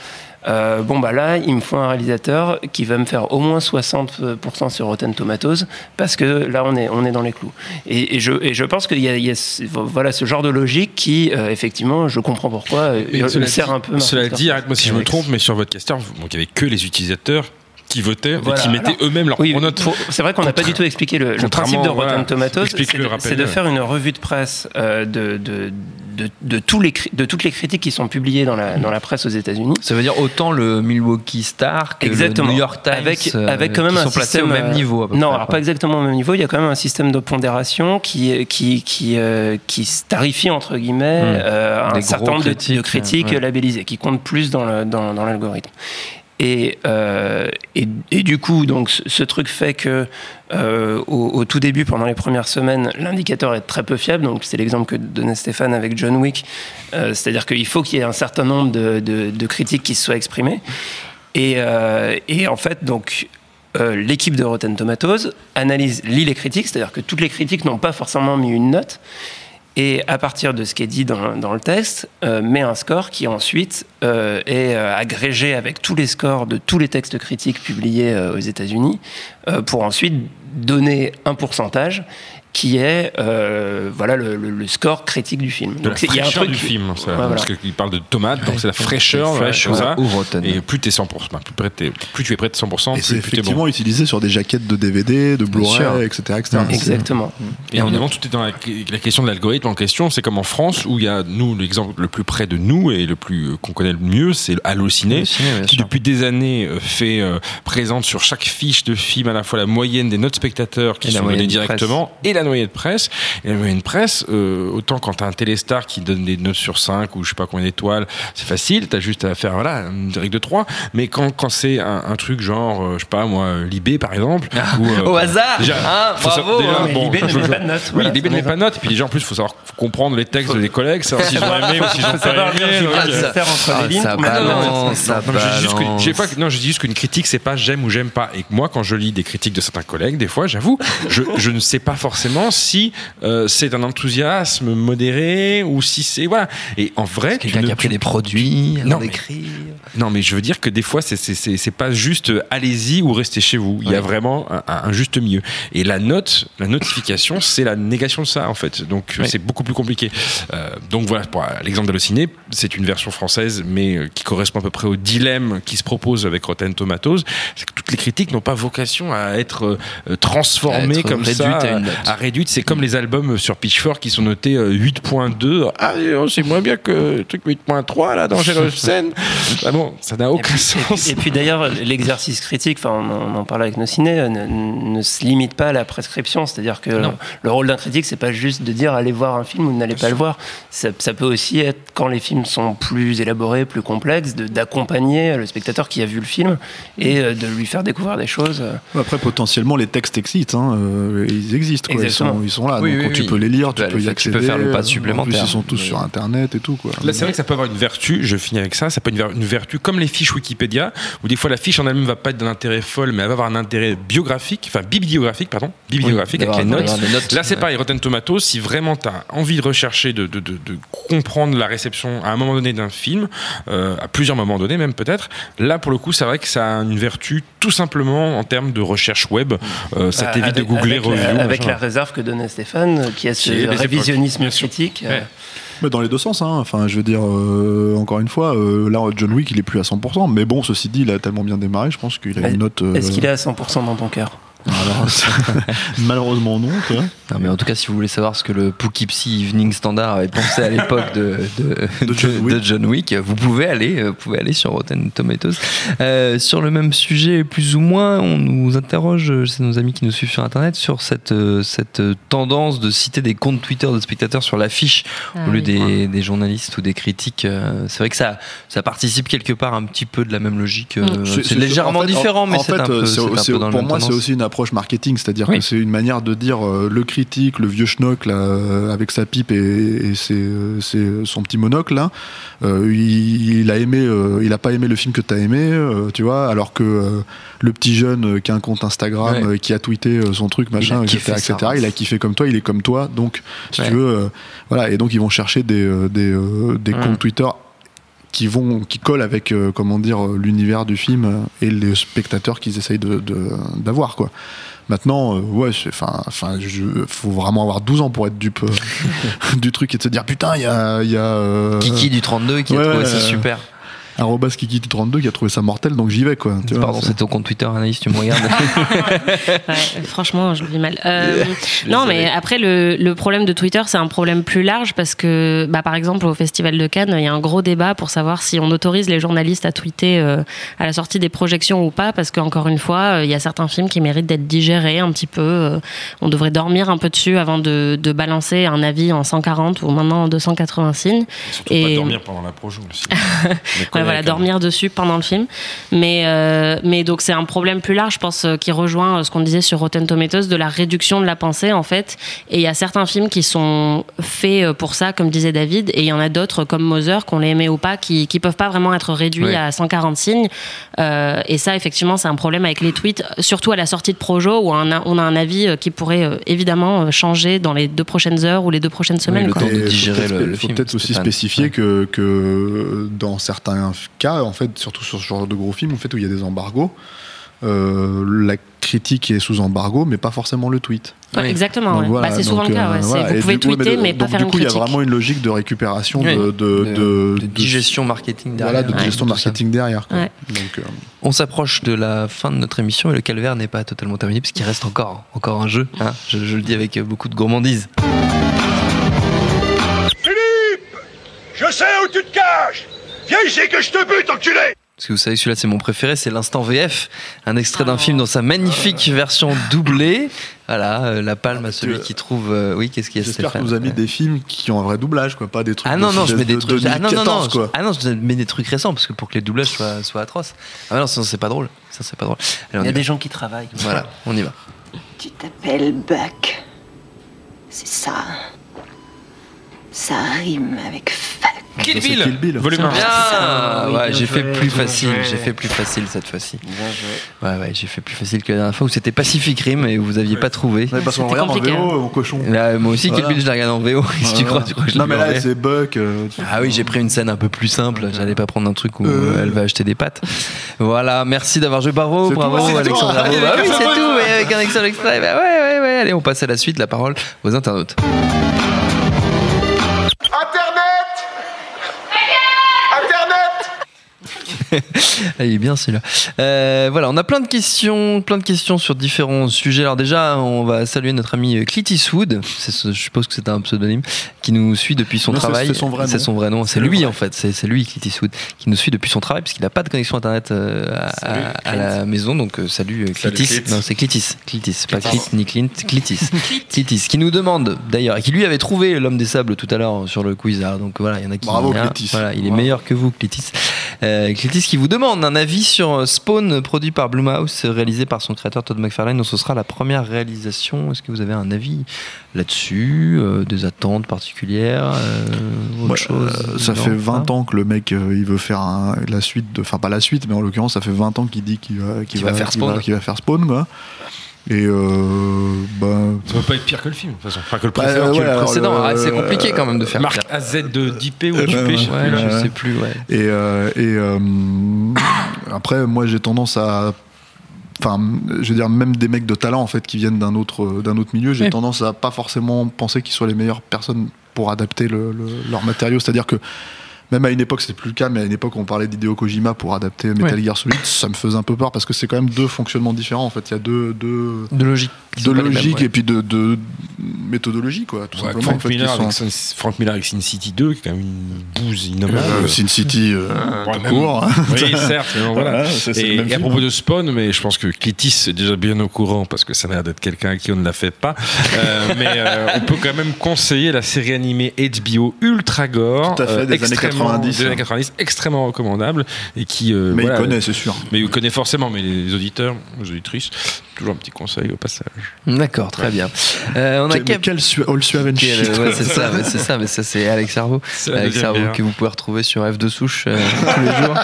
euh, bon bah là il me faut un réalisateur qui va me faire au moins 60% sur Rotten Tomatoes parce que là on est, on est dans les clous. Et, et je, et je pense qu'il y a, il y a ce, voilà, ce genre de logique qui euh, effectivement je comprends pourquoi euh, il sert dit- un peu. Cela dit, arrête-moi si je me trompe, mais sur votre caster, donc il n'y avait que les utilisateurs qui votaient Voilà, et qui mettaient alors- eux-mêmes leurs Oui, notes. c'est vrai qu'on n'a pas du tout expliqué le, le principe de Rotten voilà, Tomatoes. c'est de- rappelle-le. C'est de faire une revue de presse euh, de, de, de, de tous les, de toutes les critiques qui sont publiées dans la, dans la presse aux États-Unis. Ça veut dire autant le Milwaukee Star que Exactement. le New York Times avec, euh, avec quand même qui un sont placés système au même euh, niveau. à peu non, près, alors pas exactement au même niveau. Il y a quand même un système de pondération qui qui qui euh, qui tarifie entre guillemets Hmm. euh, un certain nombre de- de critiques, ouais. labellisées qui comptent plus dans le dans, dans l'algorithme. Et, euh, et, du coup, donc, ce, truc fait que euh, au, tout début, pendant les premières semaines, l'indicateur est très peu fiable. Donc, c'est l'exemple que donnait Stéphane avec John Wick. Euh, C'est-à-dire qu'il faut qu'il y ait un certain nombre de, critiques qui se soient exprimées. Et, en fait, donc, l'équipe de Rotten Tomatoes analyse, lit les critiques, c'est-à-dire que toutes les critiques n'ont pas forcément mis une note, et à partir de ce qui est dit dans, le texte, euh, met un score qui ensuite euh, est euh, agrégé avec tous les scores de tous les textes critiques publiés aux États-Unis, pour ensuite donner un pourcentage. Qui est euh, voilà le, le- le score critique du film. De c'est- il y a un fraîcheur truc du film, ça, Ouais, voilà. parce qu'il parle de tomates, donc c'est la fraîcheur, Fresh, comme ça. ou Rotten. Et plus t'es 100%, bah, plus, t'es- plus tu es près de 100%, Et plus, c'est effectivement bon. utilisé sur des jaquettes de DVD, de. Blu-ray, etc. etc. C'est- Exactement. Et évidemment, tout est dans la, la question de l'algorithme en question. C'est comme en France où il y a, nous, l'exemple le plus près de nous et le plus euh, qu'on connaît le mieux, c'est Allociné, qui sûr. depuis des années euh, fait euh, présente sur chaque fiche de film à la fois la moyenne des notes spectateurs qui Et sont données directement et la moyenne de presse. Et la moyenne de presse, euh, autant quand t'as un téléstar qui donne des notes sur 5 ou je sais pas combien d'étoiles, c'est facile, t'as juste à faire voilà, une règle de 3. Mais quand, quand c'est un, un truc genre, euh, je sais pas moi, euh, Libé par exemple, euh, Au hasard Déjà, hein, Bravo déjà, hein. Bon, Libé ne met pas de notes. Oui, voilà, les débits c'est n'est pas de notes. Et puis déjà, en plus, il faut savoir comprendre les textes des collègues, savoir s'ils ont aimé ou s'ils ont pas aimé. Euh, Ah, ça balance, non, je dis juste qu'une critique, c'est pas j'aime ou j'aime pas. Et moi, quand je lis des critiques de certains collègues, des fois, j'avoue, je ne sais pas forcément si euh, c'est un enthousiasme modéré ou si c'est voilà. Et en vrai, Quelqu'un qui a pris des produits Non, mais- non, mais je veux dire que des fois, c'est c'est pas juste euh, allez-y ou restez chez vous. Il y a vraiment un, un juste milieu. Et la note, la notification, c'est la négation de ça en fait. Donc euh, c'est beaucoup plus compliqué. Euh, donc voilà, pour l'exemple d'Allociné, c'est une version française, mais qui correspond à peu près au dilemme qui se propose avec Rotten Tomatoes. C'est que toutes les critiques n'ont pas vocation à être transformées À être comme ça, à à réduite. C'est comme les albums sur Pitchfork qui sont notés euh, 8.2. Ah, euh, c'est moins bien que le truc 8.3 là dans Scène. [LAUGHS] ah bon, ça n'a Et aucun puis, et sens. puis- et puis d'ailleurs, l'exercice critique, enfin, on, en- on en parlait avec nos ciné, euh, ne, ne se limite pas à la prescription. C'est-à-dire que le, Non. le rôle d'un critique, c'est pas juste de dire allez voir un film ou n'allez pas le voir. Ça, ça peut aussi être, quand les films sont plus élaborés, plus complexes, de- d'accompagner le spectateur qui a vu le film et euh, de lui faire découvrir des choses. Après, potentiellement, les textes existent. hein, ils existent. Quoi. Ils, sont, ils sont là. Oui, donc oui, tu oui. peux les lire, tu Bah, peux y que tu accéder. peux faire le pas En plus, supplémentaire. ils sont tous Mais- sur Internet et tout. Quoi. Là, c'est vrai que ça peut avoir une vertu, je finis avec ça, ça peut avoir une vertu comme les fiches Wikipédia, où des fois la fiche en elle-même va pas être d'un intérêt folle, mais elle va avoir un intérêt biographique, enfin bibliographique, pardon, bibliographique avec les notes. Là, c'est ouais. pareil, Rotten Tomatoes, si vraiment tu as envie de rechercher, de, de, de, de comprendre la réception à un moment donné d'un film, euh, à plusieurs moments donnés même peut-être, là, pour le coup, c'est vrai que ça a une vertu tout simplement en termes de recherche web. Euh, ça euh, t'évite de googler review. avec la réserve que donnait Stéphane, qui a ce révisionnisme critique. euh, Ouais. Mais dans les deux sens, hein. enfin, je veux dire, euh, encore une fois, euh, là, John Wick, il est plus à 100%, mais bon, ceci dit, il a tellement bien démarré, je pense qu'il a une note. euh, Est-ce qu'il est à 100% dans ton cœur? Alors, Malheureusement, [LAUGHS] non, mais en tout cas, si vous voulez savoir ce que le Poughkeepsie Evening Standard avait pensé à l'époque de, de, De John Wick. de John Wick, vous pouvez aller, euh, vous pouvez aller sur Rotten Tomatoes. Euh, sur le même sujet, plus ou moins, on nous interroge, euh, c'est nos amis qui nous suivent sur Internet, sur cette, cette tendance de citer des comptes Twitter de spectateurs sur l'affiche Ah au lieu oui. des, des journalistes ou des critiques. C'est vrai que ça, ça participe quelque part un petit peu de la même logique. Mm. C'est- légèrement en fait, différent, en- mais c'est un peu, un dans pour moi, c'est aussi une approche marketing, c'est-à-dire Oui. que c'est une manière de dire euh, le critique, le vieux schnock là, euh, avec sa pipe et, et ses, euh, ses- son petit monocle là, euh, il, il a aimé, euh, il a pas aimé le film que tu as aimé, tu vois, alors que le petit jeune qui a un compte Instagram, Ouais. qui a tweeté son truc, machin, etc., etc., il a kiffé comme toi, il est comme toi, donc si Ouais. tu veux, voilà, et donc ils vont chercher des, des, des Mm. comptes Twitter qui vont qui collent avec euh, comment dire euh, l'univers du film euh, et les spectateurs qu'ils essayent de de- d'avoir quoi maintenant euh, ouais enfin enfin faut vraiment avoir 12 ans pour être dupe euh, [LAUGHS] du truc et de se dire putain il y a il y a euh, Kiki du 32 qui ouais, a trouvé ça super. Arrobas Kiki 32 qui a trouvé ça mortel donc j'y vais quoi tu vois, Pardon, c'est- ton compte Twitter, Anaïs, tu me regardes. [LAUGHS] [LAUGHS] Ouais, franchement, je le vis mal. Euh, non, mais après, le, le problème de Twitter, c'est un problème plus large parce que, bah, par exemple, au Festival de Cannes, il y a un gros débat pour savoir si on autorise les journalistes à tweeter euh, à la sortie des projections ou pas, parce qu'encore une fois, euh, il y a certains films qui méritent d'être digérés un petit peu. euh, on devrait dormir un peu dessus avant de, de balancer un avis en 140 ou maintenant en 280 signes. Surtout Et- pas dormir pendant la projo aussi. [LAUGHS] Voilà, dormir dessus pendant le film. Mais, euh, mais donc c'est un problème plus large, je pense, euh, qui rejoint euh, ce qu'on disait sur Rotten Tomatoes, de la réduction de la pensée, en fait. Et il y a certains films qui sont faits pour ça, comme disait David, et il y en a d'autres, comme Mother, qu'on les aimait ou pas, qui qui peuvent pas vraiment être réduits Ouais. à 140 signes. Euh, et ça, effectivement, c'est un problème avec les tweets, surtout à la sortie de Projo, où on a, on a un avis qui pourrait évidemment changer dans les deux prochaines heures ou les deux prochaines semaines. le quoi. temps de faut digérer peut-être- le- le faut film, peut-être aussi spécifier que, que dans certains cas, en fait, surtout sur ce genre de gros films, en fait, où il y a des embargos, euh, la critique est sous embargo, mais pas forcément le tweet. Ouais, Exactement, Donc ouais. voilà, bah, c'est souvent le cas. euh, ouais. C'est- voilà. Vous Et pouvez du tweeter, de- mais pas donc, faire du une coup, il y a vraiment une logique de récupération Oui, de, de, de- de de- digestion marketing derrière. voilà, de Ouais, digestion marketing derrière. quoi. Ouais. Donc, euh, On s'approche de la fin de notre émission et le calvaire n'est pas totalement terminé puisqu'il reste encore, encore un jeu. hein. je, je le dis avec beaucoup de gourmandise. Je sais où tu te caches Viens ici que je te bute, enculé Parce que vous savez, celui-là, c'est mon préféré, c'est l'instant VF, un extrait d'un film dans sa magnifique version doublée. Voilà, euh, la palme à celui qui trouve. euh, oui, qu'est-ce qu'il y a J'espère que Stéphane vous avez mis des films qui ont un vrai doublage, quoi, pas des trucs. Ah non, de- non, je mets des de trucs. Ah non, non, non, 2014, quoi. ah non, je mets des trucs récents parce que pour que les doublages soient, soient atroces. Ah non, sinon c'est pas drôle. Ça, c'est pas drôle. Allez, on Il y a va. des gens qui travaillent. Voilà, on y va. Tu t'appelles Buck. C'est ça. Ça rime avec. Kill Bill, Kill Bill. volume 1. Bien, oui, ouais, bien j'ai fait plus facile, j'ai fait plus facile cette fois-ci. Ouais, ouais, j'ai fait plus facile que la dernière fois où c'était Pacific Rim et où vous aviez pas trouvé. Ouais, parce qu'on regarde en VO, mon cochon. Là, moi aussi, Voilà. Kill Bill, je l'ai regardé en VO. [LAUGHS] Si tu crois, tu crois que je Non, mais en là, c'est Buck. euh, Ah oui, j'ai pris une scène un peu plus simple. J'allais pas prendre un truc où Euh. elle va acheter des pâtes. Voilà, merci d'avoir joué. Bravo, C'est bravo, Alexandre. Allez, Bah oui, c'est tout, mais avec un seul extrait. Bah ouais, ouais, ouais. Allez, on passe à la suite. La parole aux internautes. [LAUGHS] il est bien celui-là. Euh, voilà, on a plein de questions, plein de questions sur différents sujets. Alors déjà, on va saluer notre ami euh, Clint Eastwood. C'est ce- je suppose que c'est un pseudomime qui nous suit depuis son Non, c'est- travail. c'est son vrai C'est nom. son vrai nom. C'est lui vrai. en fait. C'est c'est lui Clint Eastwood qui nous suit depuis son travail puisqu'il n'a pas de connexion internet euh, à, Salut, à- à la maison. Donc euh, salut, euh, Salut, Clitis. Clint. Non, c'est Clitis. Clitis, pas Clint ni Clint. Clitis. [LAUGHS] Clitis qui nous demande d'ailleurs et qui lui avait trouvé l'homme des sables tout à l'heure sur le quiz. Alors, donc voilà, il y en a qui. Bravo, Clitis. Voilà, il est Bravo. meilleur que vous, Clitis. Euh, Clitis qui vous demande un avis sur euh, Spawn, produit par Blumhouse, réalisé par son créateur Todd McFarlane. Donc ce sera la première réalisation. Est-ce que vous avez un avis là-dessus euh, Des attentes particulières euh, Autre Ouais, chose? euh, ça fait 20 pas ans que le mec euh, il veut faire un- la suite enfin pas la suite mais en l'occurrence ça fait 20 ans qu'il dit qu'il va faire Spawn. qu'il va faire Spawn quoi et euh, bah Ça peut pas être pire que le film, de toute façon. Enfin, que le Bah, précédent. ouais, qui est le alors, précédent. le- Ah, c'est compliqué quand même de faire. Marque pire. AZ de d'IP ou Euh, d'UP, ouais, je sais Ouais, je sais plus. Ouais. et, euh, et euh, après moi j'ai tendance à enfin je veux dire même des mecs de talent en fait qui viennent d'un autre d'un autre milieu j'ai Oui. tendance à pas forcément penser qu'ils soient les meilleures personnes pour adapter le, le- leur matériau c'est à dire que même à une époque c'était plus le cas mais à une époque on parlait d'Hideo Kojima pour adapter Metal Ouais. Gear Solid ça me faisait un peu peur parce que c'est quand même deux fonctionnements différents en fait il y a deux, deux De logique. De logique ouais. et puis de, de méthodologie quoi tout Ouais, simplement Frank, en fait, qui Miller sont- avec Sin- Frank Miller avec Sin City 2, qui est quand même une bouse innommable. Euh, Sin City euh, Ouais, tout même- court Oui, [LAUGHS] certes, mais bon, voilà. Et, et à propos de Spawn, mais je pense que Clitis est déjà bien au courant parce que ça a l'air d'être quelqu'un à qui on ne la fait pas. Euh, [LAUGHS] mais euh, on peut quand même conseiller la série animée HBO Ultra Gore, Tout à fait, des années extrêmement- 90, des années hein. 90, extrêmement recommandable et qui. euh, mais voilà, il connaît c'est sûr Mais il connaît forcément, mais les auditeurs, les auditrices, toujours un petit conseil au passage. D'accord, très bien. Euh, on a Quel, quel su- All Suave and Quel- shit. ouais, c'est ça, mais c'est ça, mais ça c'est Alex Servo. [LAUGHS] Alex Servo que vous pouvez retrouver sur F de souche euh, [LAUGHS] tous les jours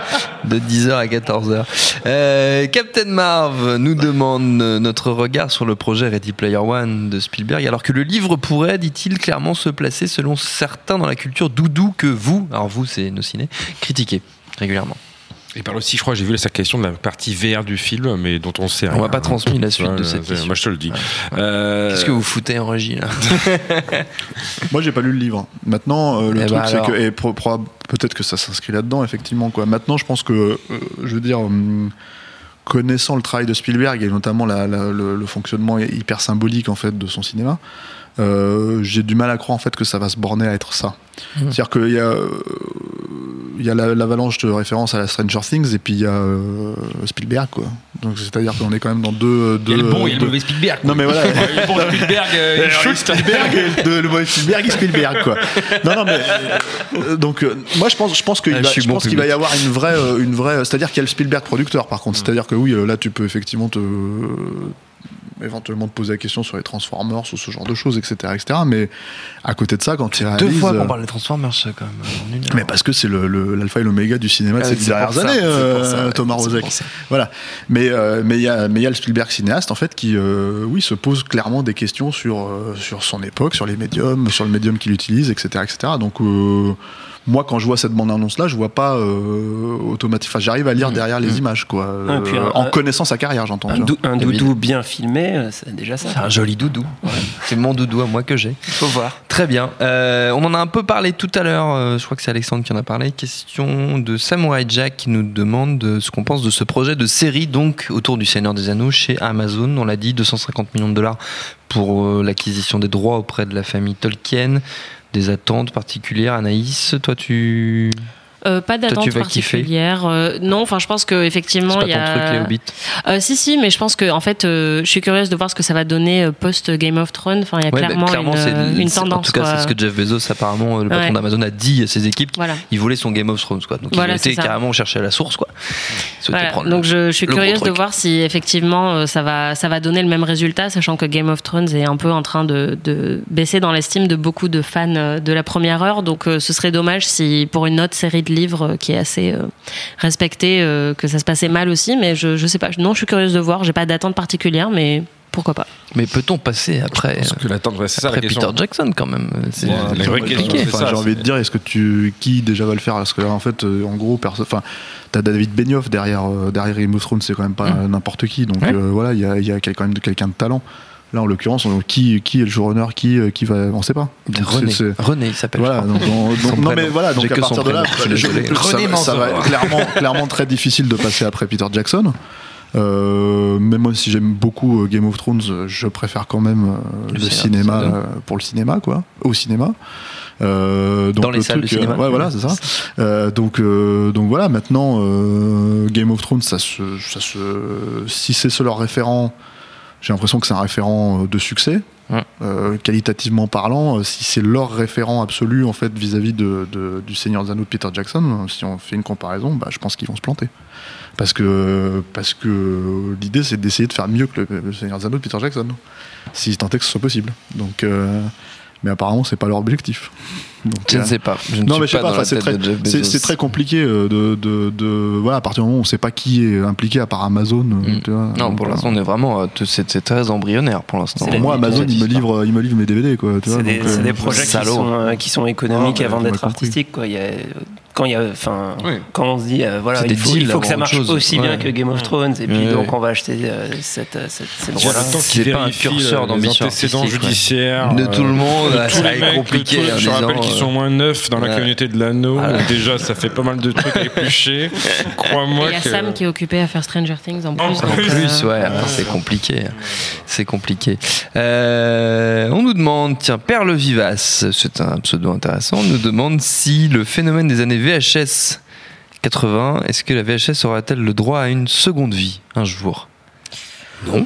de 10h à 14h. Euh, Captain Marv nous demande notre regard sur le projet Ready Player One de Spielberg, alors que le livre pourrait, dit-il, clairement se placer selon certains dans la culture doudou que vous, alors vous c'est nos ciné, critiquez régulièrement. Il parle aussi, je crois, j'ai vu sa question de la partie VR du film, mais dont on sait On rien. m'a pas transmis la suite Ouais, de cette question. Moi, je te le dis. Euh, Qu'est-ce que vous foutez en régie là [LAUGHS] Moi, j'ai pas lu le livre. Maintenant, euh, le Eh truc, ben c'est que et pro- pro- peut-être que ça s'inscrit là-dedans, effectivement. Quoi. Maintenant, je pense que, euh, je veux dire, hum, connaissant le travail de Spielberg et notamment la- la- le, le fonctionnement hyper symbolique en fait de son cinéma, euh, j'ai du mal à croire en fait que ça va se borner à être ça. Mhm. C'est-à-dire qu'il y a, il y a l'avalanche de références à la Stranger Things et puis il y a euh, Spielberg, quoi. Donc c'est-à-dire qu'on est quand même dans deux. Il y a deux- le bon, il y a le deux- mauvais Spielberg. Non mais voilà. le bon Spielberg, euh, il shoot. Spielberg, et de, le mauvais Spielberg et Spielberg quoi. Non non mais euh, donc euh, moi je pense je pense qu'il Ah, va, je suis je bon pense qu'il va y avoir une vraie euh, une vraie c'est-à-dire qu'il y a le Spielberg producteur par contre c'est-à-dire que oui là tu peux effectivement te éventuellement te poser la question sur les Transformers ou ce genre de choses etc etc mais à côté de ça quand il Deux réalise fois euh, qu'on parle des Transformers quand même en une heure. mais parce que c'est le- le- l'alpha et l'oméga du cinéma de Ah, ces dernières ça, années, euh, ça, Thomas Rozek. Voilà. Mais euh, mais il y a mais il y a le Spielberg cinéaste en fait qui euh, oui se pose clairement des questions sur euh, sur son époque, sur les médiums, sur le médium qu'il utilise, etc., etc. Donc euh, moi, quand je vois cette bande-annonce-là, je vois pas euh, automatique. Enfin, j'arrive à lire Mm. derrière les Mm. images, quoi. Ah, puis Euh, un- en un- connaissant sa carrière, j'entends. Un, dou- un doudou bien filmé, euh, c'est déjà ça. C'est un joli doudou. C'est mon doudou à moi que j'ai. Il faut voir. Très bien. Euh, on en a un peu parlé tout à l'heure. euh, je crois que c'est Alexandre qui en a parlé. Question de Samurai Jack qui nous demande de ce qu'on pense de ce projet de série donc autour du Seigneur des Anneaux chez Amazon. On l'a dit, 250 millions de dollars pour euh, l'acquisition des droits auprès de la famille Tolkien. Des attentes particulières. Anaïs, toi tu Euh, pas d'attente particulière. euh, non, enfin, je pense que effectivement, il y ton a. truc, les Hobbits Euh, si, si, mais je pense que en fait, euh, je suis curieuse de voir ce que ça va donner post Game of Thrones. Enfin, il y a Ouais, bah, clairement, une, tendance. En tout cas, c'est ce que Jeff Bezos, apparemment, le patron Ouais. d'Amazon, a dit à ses équipes. Voilà. Il voulait son Game of Thrones, quoi. Donc Voilà, il ça. carrément chercher à la source, quoi. Voilà, donc je, je suis curieuse de voir si effectivement ça va, ça va donner le même résultat, sachant que Game of Thrones est un peu en train de, de baisser dans l'estime de beaucoup de fans de la première heure. Donc ce serait dommage si pour une autre série de livres euh, qui est assez euh, respectée, euh, que ça se passait mal aussi. Mais je, je sais pas. Non, je suis curieuse de voir. J'ai pas d'attente particulière, mais pourquoi pas. Mais peut-on passer après, Parce que l'attente, c'est ça la après Peter question. Jackson quand même? C'est Ouais, compliqué. Enfin, j'ai envie de dire, est-ce que tu qui déjà va le faire? Parce que là, en fait, en gros, perso... enfin, t'as David Benioff derrière euh, derrière Game of Thrones, c'est quand même pas Mm. n'importe qui. Donc Ouais. euh, voilà, il y a, il y a quand même quelqu'un de talent. Là, en l'occurrence, on- qui qui est le showrunner, qui euh, qui va, on sait pas. Donc, René. c'est- c'est- René, il s'appelle. Voilà, donc, donc- non mais voilà, donc J'ai à partir de là, je ça, René ça va Manzor. être clairement, clairement très difficile de passer après Peter Jackson. Euh, même moi, si j'aime beaucoup euh, Game of Thrones, je préfère quand même euh, Le cinéma euh, pour le cinéma, quoi, au cinéma. Donc Dans les le salles de truc, euh, cinéma. ouais, voilà, c'est ça. Donc, donc voilà, maintenant, Game of Thrones, ça se, ça se, si c'est ce leur référent, j'ai l'impression que c'est un référent euh, de succès. Ouais. Euh, qualitativement parlant, euh, si c'est leur référent absolu en fait vis-à-vis de, de- du Seigneur des Anneaux de Peter Jackson, si on fait une comparaison, bah, je pense qu'ils vont se planter. Parce que, parce que l'idée c'est d'essayer de faire mieux que le, le Seigneur des Anneaux de Peter Jackson, si tant est que ce soit possible. Donc, euh, mais apparemment c'est pas leur objectif. Donc, Je ne euh, sais pas. Je ne non, suis mais je sais pas c'est très, c'est- compliqué euh, de, de, de- Voilà, à partir du moment où on sait pas qui est impliqué à part Amazon. euh, Mm. tu vois, Non, pour l'instant, on est vraiment. C'est très embryonnaire pour l'instant. Pour moi, Amazon, il me, livre, il me livre mes DVD, quoi. C'est des, euh, projets qui sont, euh, qui sont économiques Ah, avant d'être artistiques. Quoi. Il y a, quand, il y a, enfin, Oui. quand on se dit, euh, voilà, il faut, deals il faut que ça marche chose. aussi bien que Game of Thrones, et puis Ouais, donc on va acheter euh, cette, euh, cette, droits-là. le temps C'est qui pas un curseur les d'ambition antécédents judiciaires De euh, tout le monde, de ça tous les être mecs, compliqué, Je rappelle qu'ils euh, sont moins neufs dans la communauté de l'anneau. Voilà. Déjà, ça fait pas mal de trucs à éplucher. [LAUGHS] Crois-moi il y a que. Sam qui est occupé à faire Stranger Things en plus. En plus, euh, plus, ouais, c'est compliqué. C'est compliqué. Euh, on nous demande, tiens, Perle Vivace, c'est un pseudo intéressant, nous demande si le phénomène des années VHS 80, est-ce que la VHS aura-t-elle le droit à une seconde vie un jour? Non.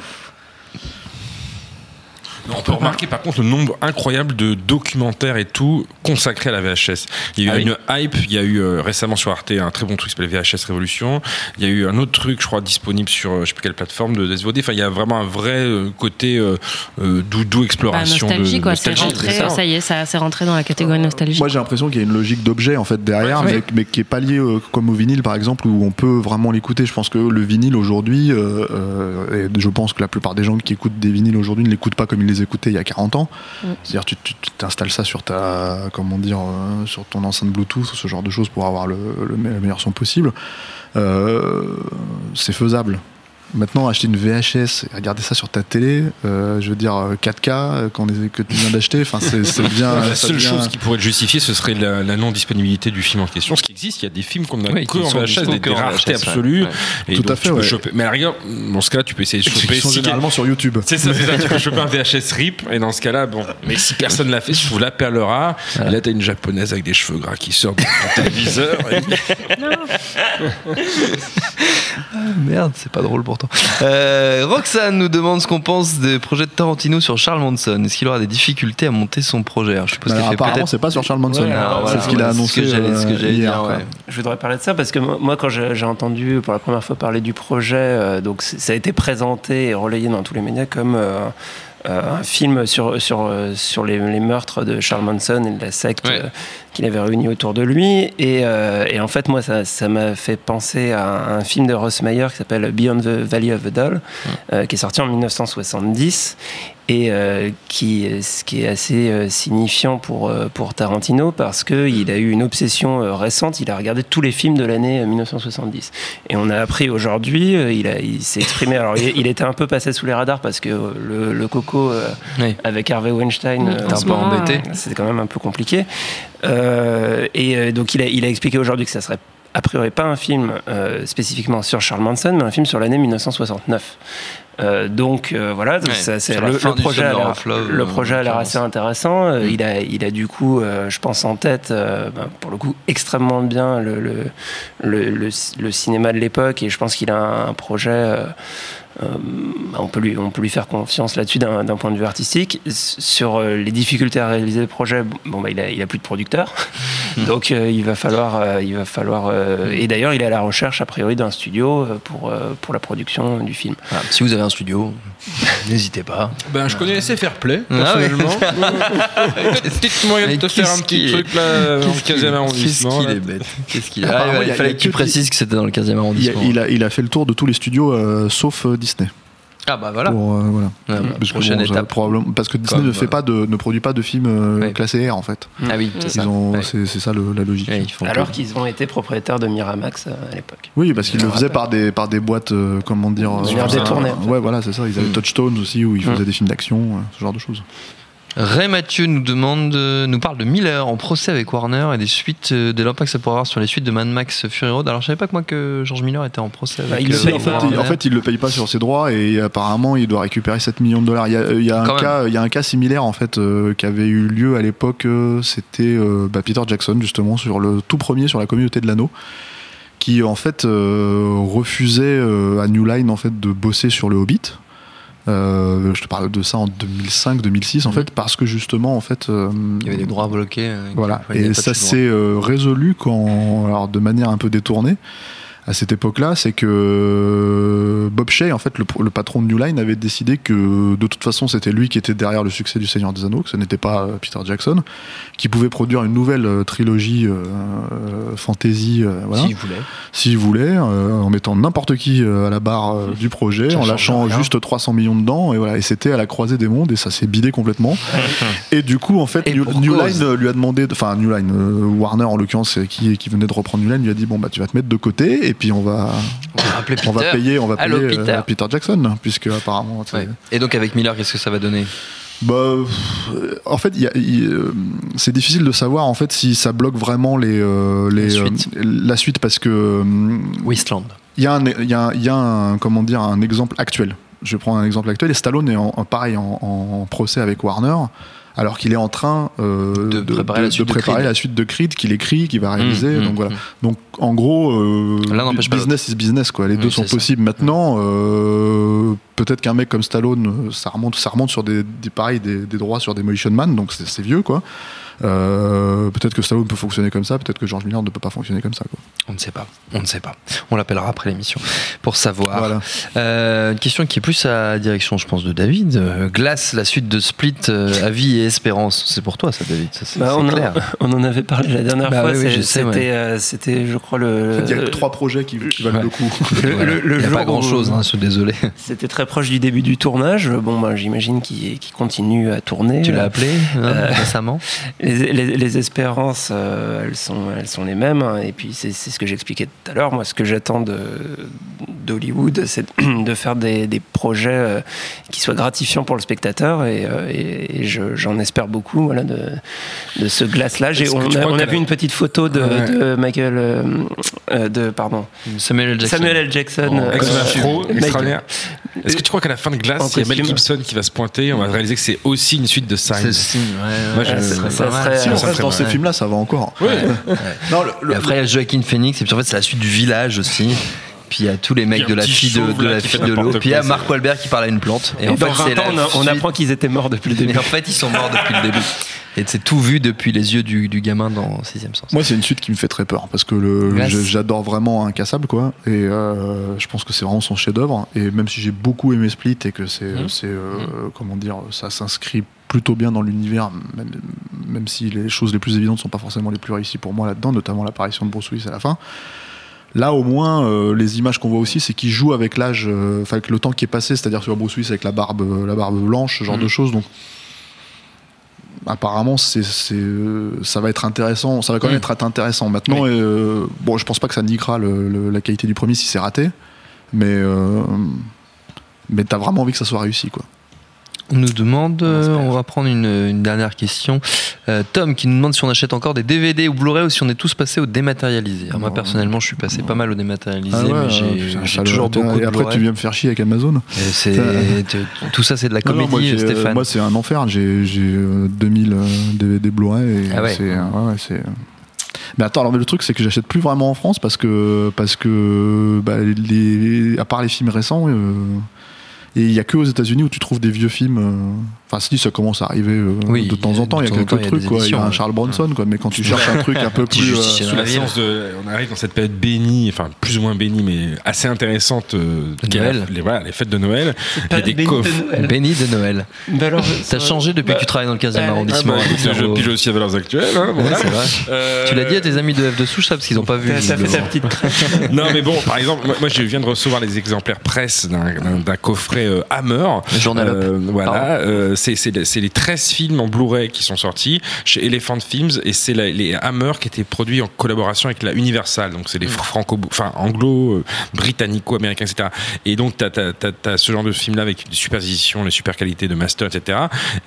On peut remarquer par contre le nombre incroyable de documentaires et tout consacrés à la VHS. Il y a eu Ah oui. une hype, il y a eu euh, récemment sur Arte un très bon truc qui s'appelle VHS Révolution. Il y a eu un autre truc, je crois, disponible sur euh, je sais plus quelle plateforme de SVOD. Enfin, il y a vraiment un vrai euh, côté euh, doudou bah, exploration nostalgie, de quoi. C'est nostalgie, rentré, c'est ça. ça y est, ça c'est rentré dans la catégorie nostalgie. Moi, j'ai l'impression qu'il y a une logique d'objet en fait derrière, Ouais, mais, mais qui est pas liée euh, comme au vinyle par exemple, où on peut vraiment l'écouter. Je pense que le vinyle aujourd'hui, et je pense que la plupart des gens qui écoutent des vinyles aujourd'hui ne l'écoutent pas comme ils les écoutaient il y a 40 ans. Mm. C'est-à-dire, tu tu- t'installes ça sur ta, comment dire, euh, sur ton enceinte Bluetooth, ce genre de choses pour avoir le, le me- le meilleur son possible. Euh, c'est faisable. Maintenant, acheter une VHS et regarder ça sur ta télé, euh, je veux dire euh, 4K euh, qu'on les- que tu viens d'acheter, enfin c'est [LAUGHS] bien. La seule devient- chose qui pourrait être justifiée, ce serait la, la non-disponibilité du film en question. Ce qui existe, il y a des films qu'on a Oui, que en sont VHS, des, des raretés absolues. Ouais. Et Tout donc, à fait, tu peux ouais. choper. Mais à la rigueur, dans ce cas-là, tu peux essayer de choper. sont si- généralement sur YouTube. C'est ça, c'est ça, tu peux [LAUGHS] choper un VHS RIP, et dans ce cas-là, bon. Mais si personne l'a fait, je trouve la perle rare. Et là, t'as une japonaise avec des cheveux gras qui sort de ton téléviseur. et- Merde, c'est pas drôle Euh, Roxane nous demande ce qu'on pense des projets de Tarantino sur Charles Manson. Est-ce qu'il aura des difficultés à monter son projet Alors, Je suppose qu'il alors, fait apparemment, peut-être. c'est pas sur Charles Manson. Ouais, alors, c'est voilà, ce qu'il a annoncé ce que j'allais- ce que euh, j'allais hier. dire, quoi. ouais. Je voudrais parler de ça parce que moi, quand j'ai entendu pour la première fois parler du projet, euh, donc ça a été présenté et relayé dans tous les médias comme un film sur, sur, euh, sur les, les meurtres de Charles Manson et de la secte Ouais. euh, qu'il avait réunie autour de lui. Et, euh, et en fait, moi, ça ça m'a fait penser à un, un film de Ross Meyer qui s'appelle Beyond the Valley of the Doll, euh, qui est sorti en 1970 et euh, qui, ce qui est assez euh, signifiant pour, euh, pour Tarantino parce qu'il a eu une obsession récente, il a regardé tous les films de l'année euh, 1970. Et on a appris aujourd'hui, il, a- il s'est exprimé, alors il, il était un peu passé sous les radars parce que le, le Coco euh, Oui. avec Harvey Weinstein, Oui, ce moment, embêté. c'était quand même un peu compliqué. Euh, et donc il a, il a expliqué aujourd'hui que ça serait a priori pas un film euh, spécifiquement sur Charles Manson, mais un film sur l'année 1969. Euh, donc euh, voilà, donc Ouais, ça, c'est sur la le, projet a l'air- le euh, projet a l'air en assez intéressant. Euh, Mm. Il a il a du coup, je pense en tête, ben, pour le coup extrêmement bien le le, le, le- le cinéma de l'époque et je pense qu'il a un, un projet. Euh, on, peut lui, on peut lui faire confiance là-dessus d'un d'un point de vue artistique. Sur euh, les difficultés à réaliser le projet, bon, bah, il, a, il a plus de producteur. [LAUGHS] Donc euh, il va falloir. euh, il va falloir euh, et d'ailleurs, il est à la recherche, a priori, d'un studio pour, euh, pour la production du film. Voilà, si vous avez un studio, [LAUGHS] n'hésitez pas. Ben, je connais assez Fair Play, Ah personnellement. [LAUGHS] Peut-être moyen de te faire un qu'est-ce petit qu'il est- truc là dans le Qu'est-ce qu'il- 15e arrondissement. Qu'est-ce qu'il là. est bête Qu'est-ce qu'il Apparemment, Ah, il fallait que tu précises que c'était dans le 15e Il a, arrondissement. il a- il a fait le tour de tous les studios sauf Disney. Ah bah voilà. Pour, euh, voilà. Ah, bah, Parce que prochaine bon, ça, étape. probablement, parce que Disney Comme, ne fait euh, pas de, ne produit pas de films euh, Ouais. classés R en fait. Ah oui, c'est Ils ça. ont, Ouais. c'est, c'est ça le- la logique. Ouais, ils font Alors qu'ils ont été propriétaires de Miramax euh, à l'époque. Oui, parce qu'ils le faisaient par des, par des boîtes, euh, comment dire. De manière détournée, en fait. Ouais, voilà, c'est ça. Ils avaient Mm. Touchstones aussi où ils faisaient Mm. des films d'action, euh, ce genre de choses. Ray Mathieu nous demande, nous parle de Miller en procès avec Warner et des suites, euh, de l'impact que ça pourrait avoir sur les suites de Mad Max Fury Road. Alors je savais pas que moi que George Miller était en procès avec Bah, il le euh, paye en, fait, il, en fait, il le paye pas sur ses droits et apparemment, il doit récupérer 7 millions de dollars. Il y a, il y a Quand un, cas, il y a un cas similaire en fait euh, qui avait eu lieu à l'époque. euh, C'était euh, bah, Peter Jackson justement sur le tout premier sur la communauté de l'anneau, qui en fait refusait à New Line en fait de bosser sur le Hobbit. Euh, je te parle de ça en 2005-2006 en Mhm. fait parce que justement en fait euh, il y avait des droits bloqués. euh, voilà. Et ça s'est résolu quand, alors de manière un peu détournée, à cette époque-là, c'est que Bob Shea, en fait, le, le patron de New Line, avait décidé que de toute façon, c'était lui qui était derrière le succès du Seigneur des Anneaux, que ce n'était pas Peter Jackson, qui pouvait produire une nouvelle trilogie fantasy, euh, voilà, S'il voulait. s'il voulait, euh, en mettant n'importe qui euh, à la barre euh, du projet, Ça en lâchant juste 300 millions dedans, et voilà, et c'était à la croisée des mondes, et ça s'est bidé complètement. et du coup, en fait, New. Line lui a demandé, de- enfin New Line, Warner en l'occurrence, qui, qui venait de reprendre New Line, lui a dit bon bah tu vas te mettre de côté, et puis on va, On va on payer, on va Allô, payer Peter. Peter Jackson, puisque apparemment. Ouais. Et donc avec Miller, qu'est-ce que ça va donner? Bah, en fait, y a- euh, c'est difficile de savoir en fait si ça bloque vraiment les, euh, les La suite. euh, la suite parce que Wasteland. il y a un, y a, y a un, comment dire, un exemple actuel. Je prends un exemple actuel. Et Stallone est en, en- pareil en, en procès avec Warner, alors qu'il est en train euh, De préparer la suite de préparer Creed. la suite de Creed qu'il écrit, qu'il va réaliser. Mmh, donc mmh, voilà. mmh. Donc en gros, euh, business is business quoi. Les Oui, deux sont ça. possibles. Maintenant, euh, peut-être qu'un mec comme Stallone, euh, ça remonte, ça remonte sur des, des pareil, des, des droits sur Demolition Man, donc c'est c'est vieux quoi. Euh, peut-être que Stallone peut fonctionner comme ça, peut-être que George Miller ne peut pas fonctionner comme ça quoi. On ne sait pas. On ne sait pas. On l'appellera après l'émission pour savoir. Voilà. Euh, une question qui est plus à la direction, je pense, de David. Euh, Glace, la suite de Split, euh, Avis et Espérance. C'est pour toi, ça, David. Ça, c'est Bah, on, en, clair. [LAUGHS] on en avait parlé la dernière Bah fois. oui, oui, c'est- je sais, C'était, ouais. euh, c'était, je crois, le. En fait, il y a trois projets qui, qui valent ouais. le coup. le- [LAUGHS] Voilà. le- le Il n'y a pas grand chose, où- hein, je suis désolé. [LAUGHS] C'était très proche du début du tournage. Bon, bah, j'imagine qu'il, qu'il continue à tourner. Tu l'as appelé hein, Euh, récemment? Les, les- les espérances, euh, elles, sont, elles sont les mêmes. hein. Et puis, c'est, c'est ce que j'expliquais tout à l'heure. Moi, ce que j'attends de, d'Hollywood, [CLEARS THROAT] c'est de faire des, des projets euh, qui soient gratifiants pour le spectateur. Et, euh, et- et je- j'en espère beaucoup voilà, de, de ce glace-là. On a, on vu a- une petite photo de, Ouais. de Michael. de, pardon. Samuel L. Jackson. Samuel L. Jackson. Oh, euh, euh, extraordinaire. Est-ce que tu crois qu'à la fin de Glace, il y a Mel. Gibson qui va se pointer? On va réaliser que c'est aussi une suite de C'est Signs. signe, ouais, Moi, ouais, je- ça ça serait Si on reste dans ces films-là, ça va encore. Non, le- le- Et après, il y a Joaquin Phoenix, et puis en fait, c'est la suite du village aussi. Puis il y a tous les mecs de la fille de, la fille de l'eau. Puis il y a c'est- Wahlberg qui parle à une plante. Et, Et en dans fait, 20 c'est ans, la on, apprend qu'ils étaient morts depuis le début. En fait, ils sont morts depuis le début. Et c'est tout vu depuis les yeux du, du gamin dans Sixième Sens. Moi, c'est une suite qui me fait très peur parce que le, j'adore vraiment Incassable, quoi. Et euh, je pense que c'est vraiment son chef-d'œuvre. Et même si j'ai beaucoup aimé Split et que c'est, c'est euh, comment dire, ça s'inscrit plutôt bien dans l'univers, même, même si les choses les plus évidentes sont pas forcément les plus réussies pour moi là-dedans, notamment l'apparition de Bruce Willis à la fin. Là, au moins, euh, les images qu'on voit aussi, c'est qu'il joue avec l'âge, euh, avec le temps qui est passé, c'est-à-dire sur Bruce Willis avec la barbe, euh, la barbe blanche, ce genre de choses. Donc, apparemment, c'est, c'est, euh, ça va être intéressant. Ça va quand même Mhm. être intéressant. Maintenant, euh, bon, je pense pas que ça niquera le- le- la qualité du premier si c'est raté, mais mais t'as vraiment envie que ça soit réussi, quoi. On nous demande, euh, on va prendre une, une dernière question. Euh, Tom qui nous demande si on achète encore des DVD ou Blu-ray ou si on est tous passés au dématérialisé. Alors moi personnellement, je suis passé pas mal au dématérialisé, Ah ouais, mais j'ai toujours beaucoup Et après, tu viens me faire chier avec Amazon. C'est- tout ça, c'est de la Non, non, comédie, moi, euh, Stéphane. moi, c'est un enfer. J'ai, j'ai euh, 2000 euh, DVD Blu-ray. Ah ouais. c'est, euh, ouais, ouais, c'est, euh. Mais attends, alors mais le truc, c'est que j'achète plus vraiment en France parce que, parce que bah, les, à part les films récents, euh, et il y a que aux États-Unis où tu trouves des vieux films. euh, Enfin, si, ça commence à arriver euh, Oui, de temps en temps. Il y a temps, quelques il y a trucs, quoi. Il y a éditions, un. Charles Bronson, quoi. Mais quand tu cherches un truc un peu [LAUGHS] plus. euh, Sous la de, on arrive dans cette période bénie, enfin plus ou moins bénie, mais assez intéressante euh, De Noël. les, voilà, les fêtes de Noël. Il y a Pas des coffres. Noël. Béni de Noël. Bah alors, [LAUGHS] T'as changé depuis que tu travailles dans le 15e bah, arrondissement. Ah bah, je pile aussi à valeurs actuelles. hein. Euh, Tu l'as dit à tes amis de F de souche, ça, parce qu'ils n'ont pas vu. T'as fait ta visiblement. petite. [LAUGHS] Non, mais bon, par exemple, moi, je viens de recevoir les exemplaires presse d'un coffret euh, Hammer. Le Journal Up. Euh, voilà, euh, c'est les 13 films en Blu-ray qui sont sortis chez Elephant Films et c'est les Hammer qui étaient produits en collaboration avec la Universal. Donc c'est les franco, enfin anglo, britannico-américains, etc. Et donc t'as as, ce genre de film-là avec des super éditions, les super qualités de master, etc.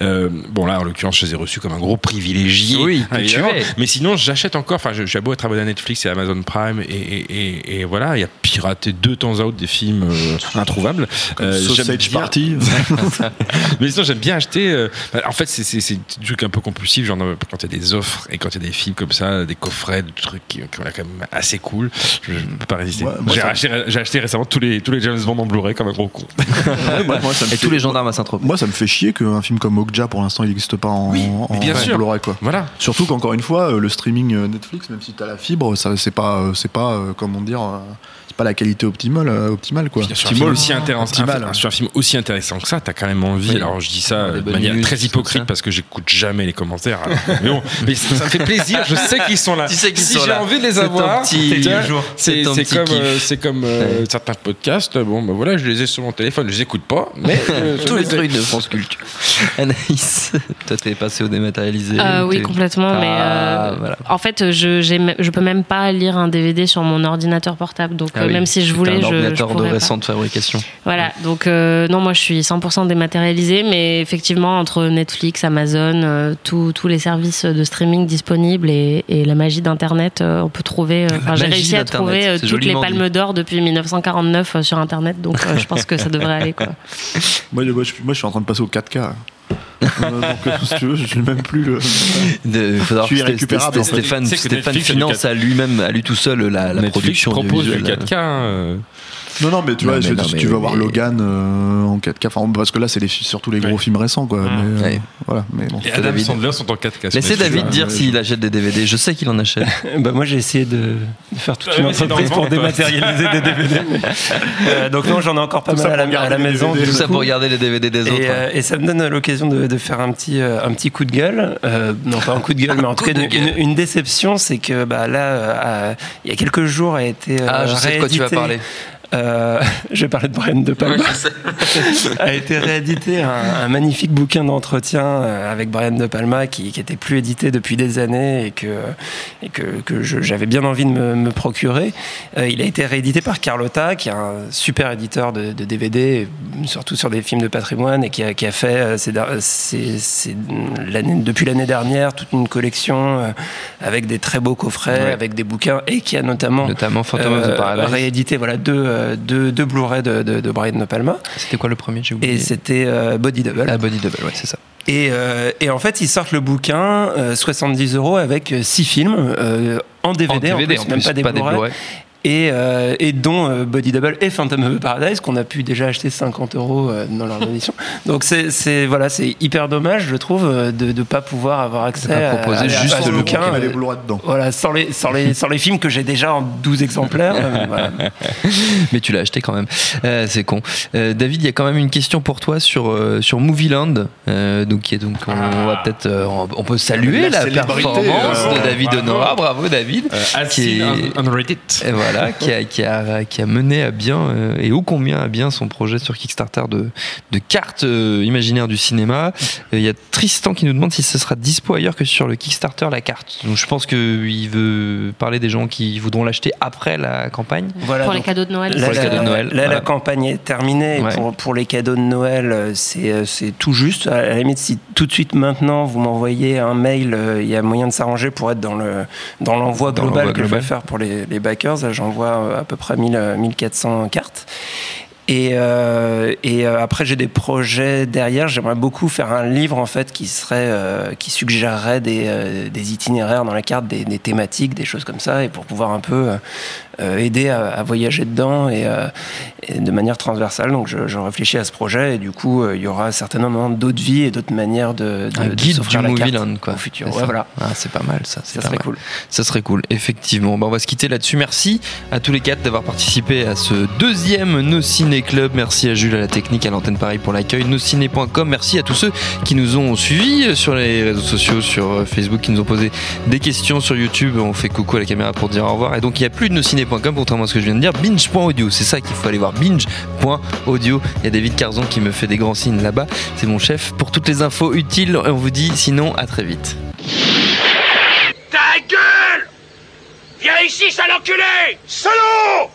Euh, bon là, en l'occurrence, je les ai reçus comme un gros privilégié. Oui, es. Mais sinon, j'achète encore. Enfin, j'ai beau être abonné à Netflix et Amazon Prime et, et, et, et voilà, il y a piraté de temps à autre des films euh, introuvables. Euh, bien- Party. [LAUGHS] mais sinon, j'aime bien acheter. euh, en fait, c'est c'est- c'est des trucs un peu compulsifs, genre euh, quand il y a des offres et quand il y a des films comme ça, des coffrets, des trucs qui, qui ont l'air quand même assez cool. Je, je peux pas résister. Ouais, j'ai acheté, récemment tous les, tous les James Bond en Blu-ray comme un gros con. [LAUGHS] Moi, moi, ça me Et fait- tous les gendarmes à Saint-Tropez. Moi, ça me fait chier qu'un film comme Okja, pour l'instant, il n'existe pas en, Oui, en, mais bien en sûr. Blu-ray, quoi. voilà. Surtout qu'encore une fois, euh, le streaming Netflix, même si tu as la fibre, ça c'est pas, c'est pas, comment dire, euh, pas la qualité optimale, euh, optimale quoi. Sur, un film aussi intéressant, Optimal, un- hein. sur un film aussi intéressant que ça, t'as quand même envie. Oui. Alors je dis ça de manière news, très hypocrite parce que j'écoute jamais les commentaires. [LAUGHS] mais bon, mais ça, ça me fait plaisir. Je sais qu'ils sont là. Tu sais qu'ils si j'ai envie de les avoir, c'est comme, euh, c'est comme euh, certains podcasts. Bon, ben voilà, je les ai sur mon téléphone. Je les écoute pas, mais [LAUGHS] euh, Tous les trucs de France Culture. Anaïs, toi t'es passé au dématérialisé. Euh, oui, complètement. mais Ah, voilà. en fait, je, je peux même pas lire un DVD sur mon ordinateur portable. Donc, Ah oui, même si je voulais, un je, je ordinateur de pourrais pas. récente fabrication. Voilà. Donc, euh, non, moi, je suis 100% dématérialisé, mais effectivement, entre Netflix, Amazon, euh, tous les services de streaming disponibles et, et la magie d'Internet, euh, on peut trouver. euh, j'ai réussi à trouver euh, toutes les palmes d'or depuis 1949 euh, sur Internet. Donc, euh, je pense que ça devrait aller, quoi. Moi, [LAUGHS] moi, je, moi, je suis en train de passer au 4K. Euh, donc, euh, si tu veux, je suis même plus le. De, faut savoir Je suis irrécupérable, Sté- en fait. Stéphane, Stéphane finance à lui-même, à lui tout seul, la, la Netflix production propose du audiovisuelle. 4K. euh, Non, non, mais tu Non, vois, mais je- non, si mais- tu veux voir mais- Logan euh, en 4K, enfin, parce que là, c'est les, surtout les gros Ouais. films récents, quoi. Ah. mais, euh, Ouais. Voilà, mais bon. Et Adam David. Sandler sont en 4K. sur Laissez. David dire ouais, s'il achète des DVD. Je sais qu'il en achète. [LAUGHS] bah moi j'ai essayé de, faire toute Ouais, une entreprise pour dématérialiser des DVD. [LAUGHS] Euh, donc non, j'en ai encore pas mal à la, maison. Tout ça pour regarder les DVD des autres. Et, euh, et ça me donne l'occasion de, faire un petit, euh, un petit coup de gueule. Euh, non, pas un coup de gueule, [LAUGHS] mais en tout cas, une, déception, c'est que bah, là, euh, il y a quelques jours, a été. euh, ah, je sais de quoi tu vas réédité, parler. Euh, [LAUGHS] je vais parler de Brian De Palma. [LAUGHS] a été réédité un, un magnifique bouquin d'entretien euh, avec Brian De Palma qui, qui était plus édité depuis des années et que, et que, j'avais bien envie de me, me procurer. Euh, il a été réédité par Carlotta, qui est un super éditeur de, de DVD, surtout sur des films de patrimoine, et qui a, qui a fait depuis l'année dernière toute une collection avec des très beaux coffrets, avec des bouquins, et qui a notamment Notamment Phantom of the Paradise. réédité voilà, deux, euh, deux, deux Blu-ray de, de, de Brian De Palma. C'était quoi le premier J'ai Et oublié. c'était euh, Body Double. Ah, Body Double, ouais, c'est ça. Et, euh, et en fait, ils sortent le bouquin, euh, 70 euros, avec 6 films euh, en DVD, En DVD, en en plus, même pas des pas des Blu-ray. Et, euh, et dont euh, Body Double et Phantom of the Paradise, qu'on a pu déjà acheter 50 euros euh, dans leur édition. [LAUGHS] Donc c'est voilà, c'est hyper dommage, je trouve, euh, de ne pas pouvoir avoir accès à, proposer à- juste à ce le bouquin. Il y a les euh, dedans. voilà, sans les, sans, les, sans les films que j'ai déjà en 12 exemplaires. euh, [LAUGHS] voilà. Mais tu l'as acheté quand même. Euh, c'est con. Euh, David, il y a quand même une question pour toi sur euh, sur Movieland. Euh, donc, qui est donc on va peut-être euh, on- peut saluer La la, performance euh, de David. Honora. Bravo David. Euh, as Qui est- on, on Reddit. Et voilà. Voilà, [LAUGHS] qui a, qui a, qui a mené à bien euh, et ô combien à bien son projet sur Kickstarter de, de cartes euh, imaginaires du cinéma. Euh, Il y a Tristan qui nous demande si ce sera dispo ailleurs que sur le Kickstarter la carte. Donc je pense qu'il veut parler des gens qui voudront l'acheter après la campagne. Voilà, Pour les cadeaux de Noël. Là, Pour les la- cadeaux de Noël, là, voilà. la campagne est terminée. Et. Pour, pour les cadeaux de Noël, euh, c'est euh, tout juste. À la limite, si tout de suite maintenant vous m'envoyez un mail, euh, il y a moyen de s'arranger pour être dans le dans l'envoi Dans global l'envoi que je vais faire pour les, les backers. J'envoie euh, à peu près 1000, euh, 1400 cartes. Et, euh, et euh, après, j'ai des projets derrière. J'aimerais beaucoup faire un livre en fait qui serait, euh, qui suggérerait des, euh, des itinéraires dans la carte, des, thématiques, des choses comme ça, et pour pouvoir un peu euh, euh, aider à, à voyager dedans et, euh, et de manière transversale. Donc, je, je réfléchis à ce projet, et du coup, euh, il y aura certainement d'autres vies et d'autres manières de, de, Un de guide du la Movie carte Land, quoi. au futur. Ouais, voilà. Ah, c'est pas mal ça. Ça serait mal. cool. Ça serait cool, effectivement. Bah, on va se quitter là-dessus. Merci à tous les quatre d'avoir participé à ce deuxième No Ciné Club. Merci à Jules à la technique, à l'antenne Paris pour l'accueil. Nociné.com. Merci à tous ceux qui nous ont suivis sur les réseaux sociaux, sur euh, Facebook, qui nous ont posé des questions sur YouTube. On fait coucou à la caméra pour dire au revoir. Et donc, il n'y a plus de contrairement à ce que je viens de dire. Binge.audio. C'est ça qu'il faut aller voir. Binge.audio. Il y a David Carzon qui me fait des grands signes là-bas. C'est mon chef. Pour toutes les infos utiles, on vous dit sinon à très vite. Ta gueule Viens ici, sale enculé Salaud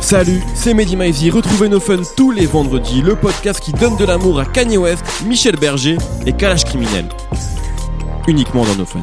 Salut, c'est Mehdi Maizy. Retrouvez nos fun tous les vendredis, le podcast qui donne de l'amour à Kanye West, Michel Berger et Kalash Criminel. Uniquement dans nos fun.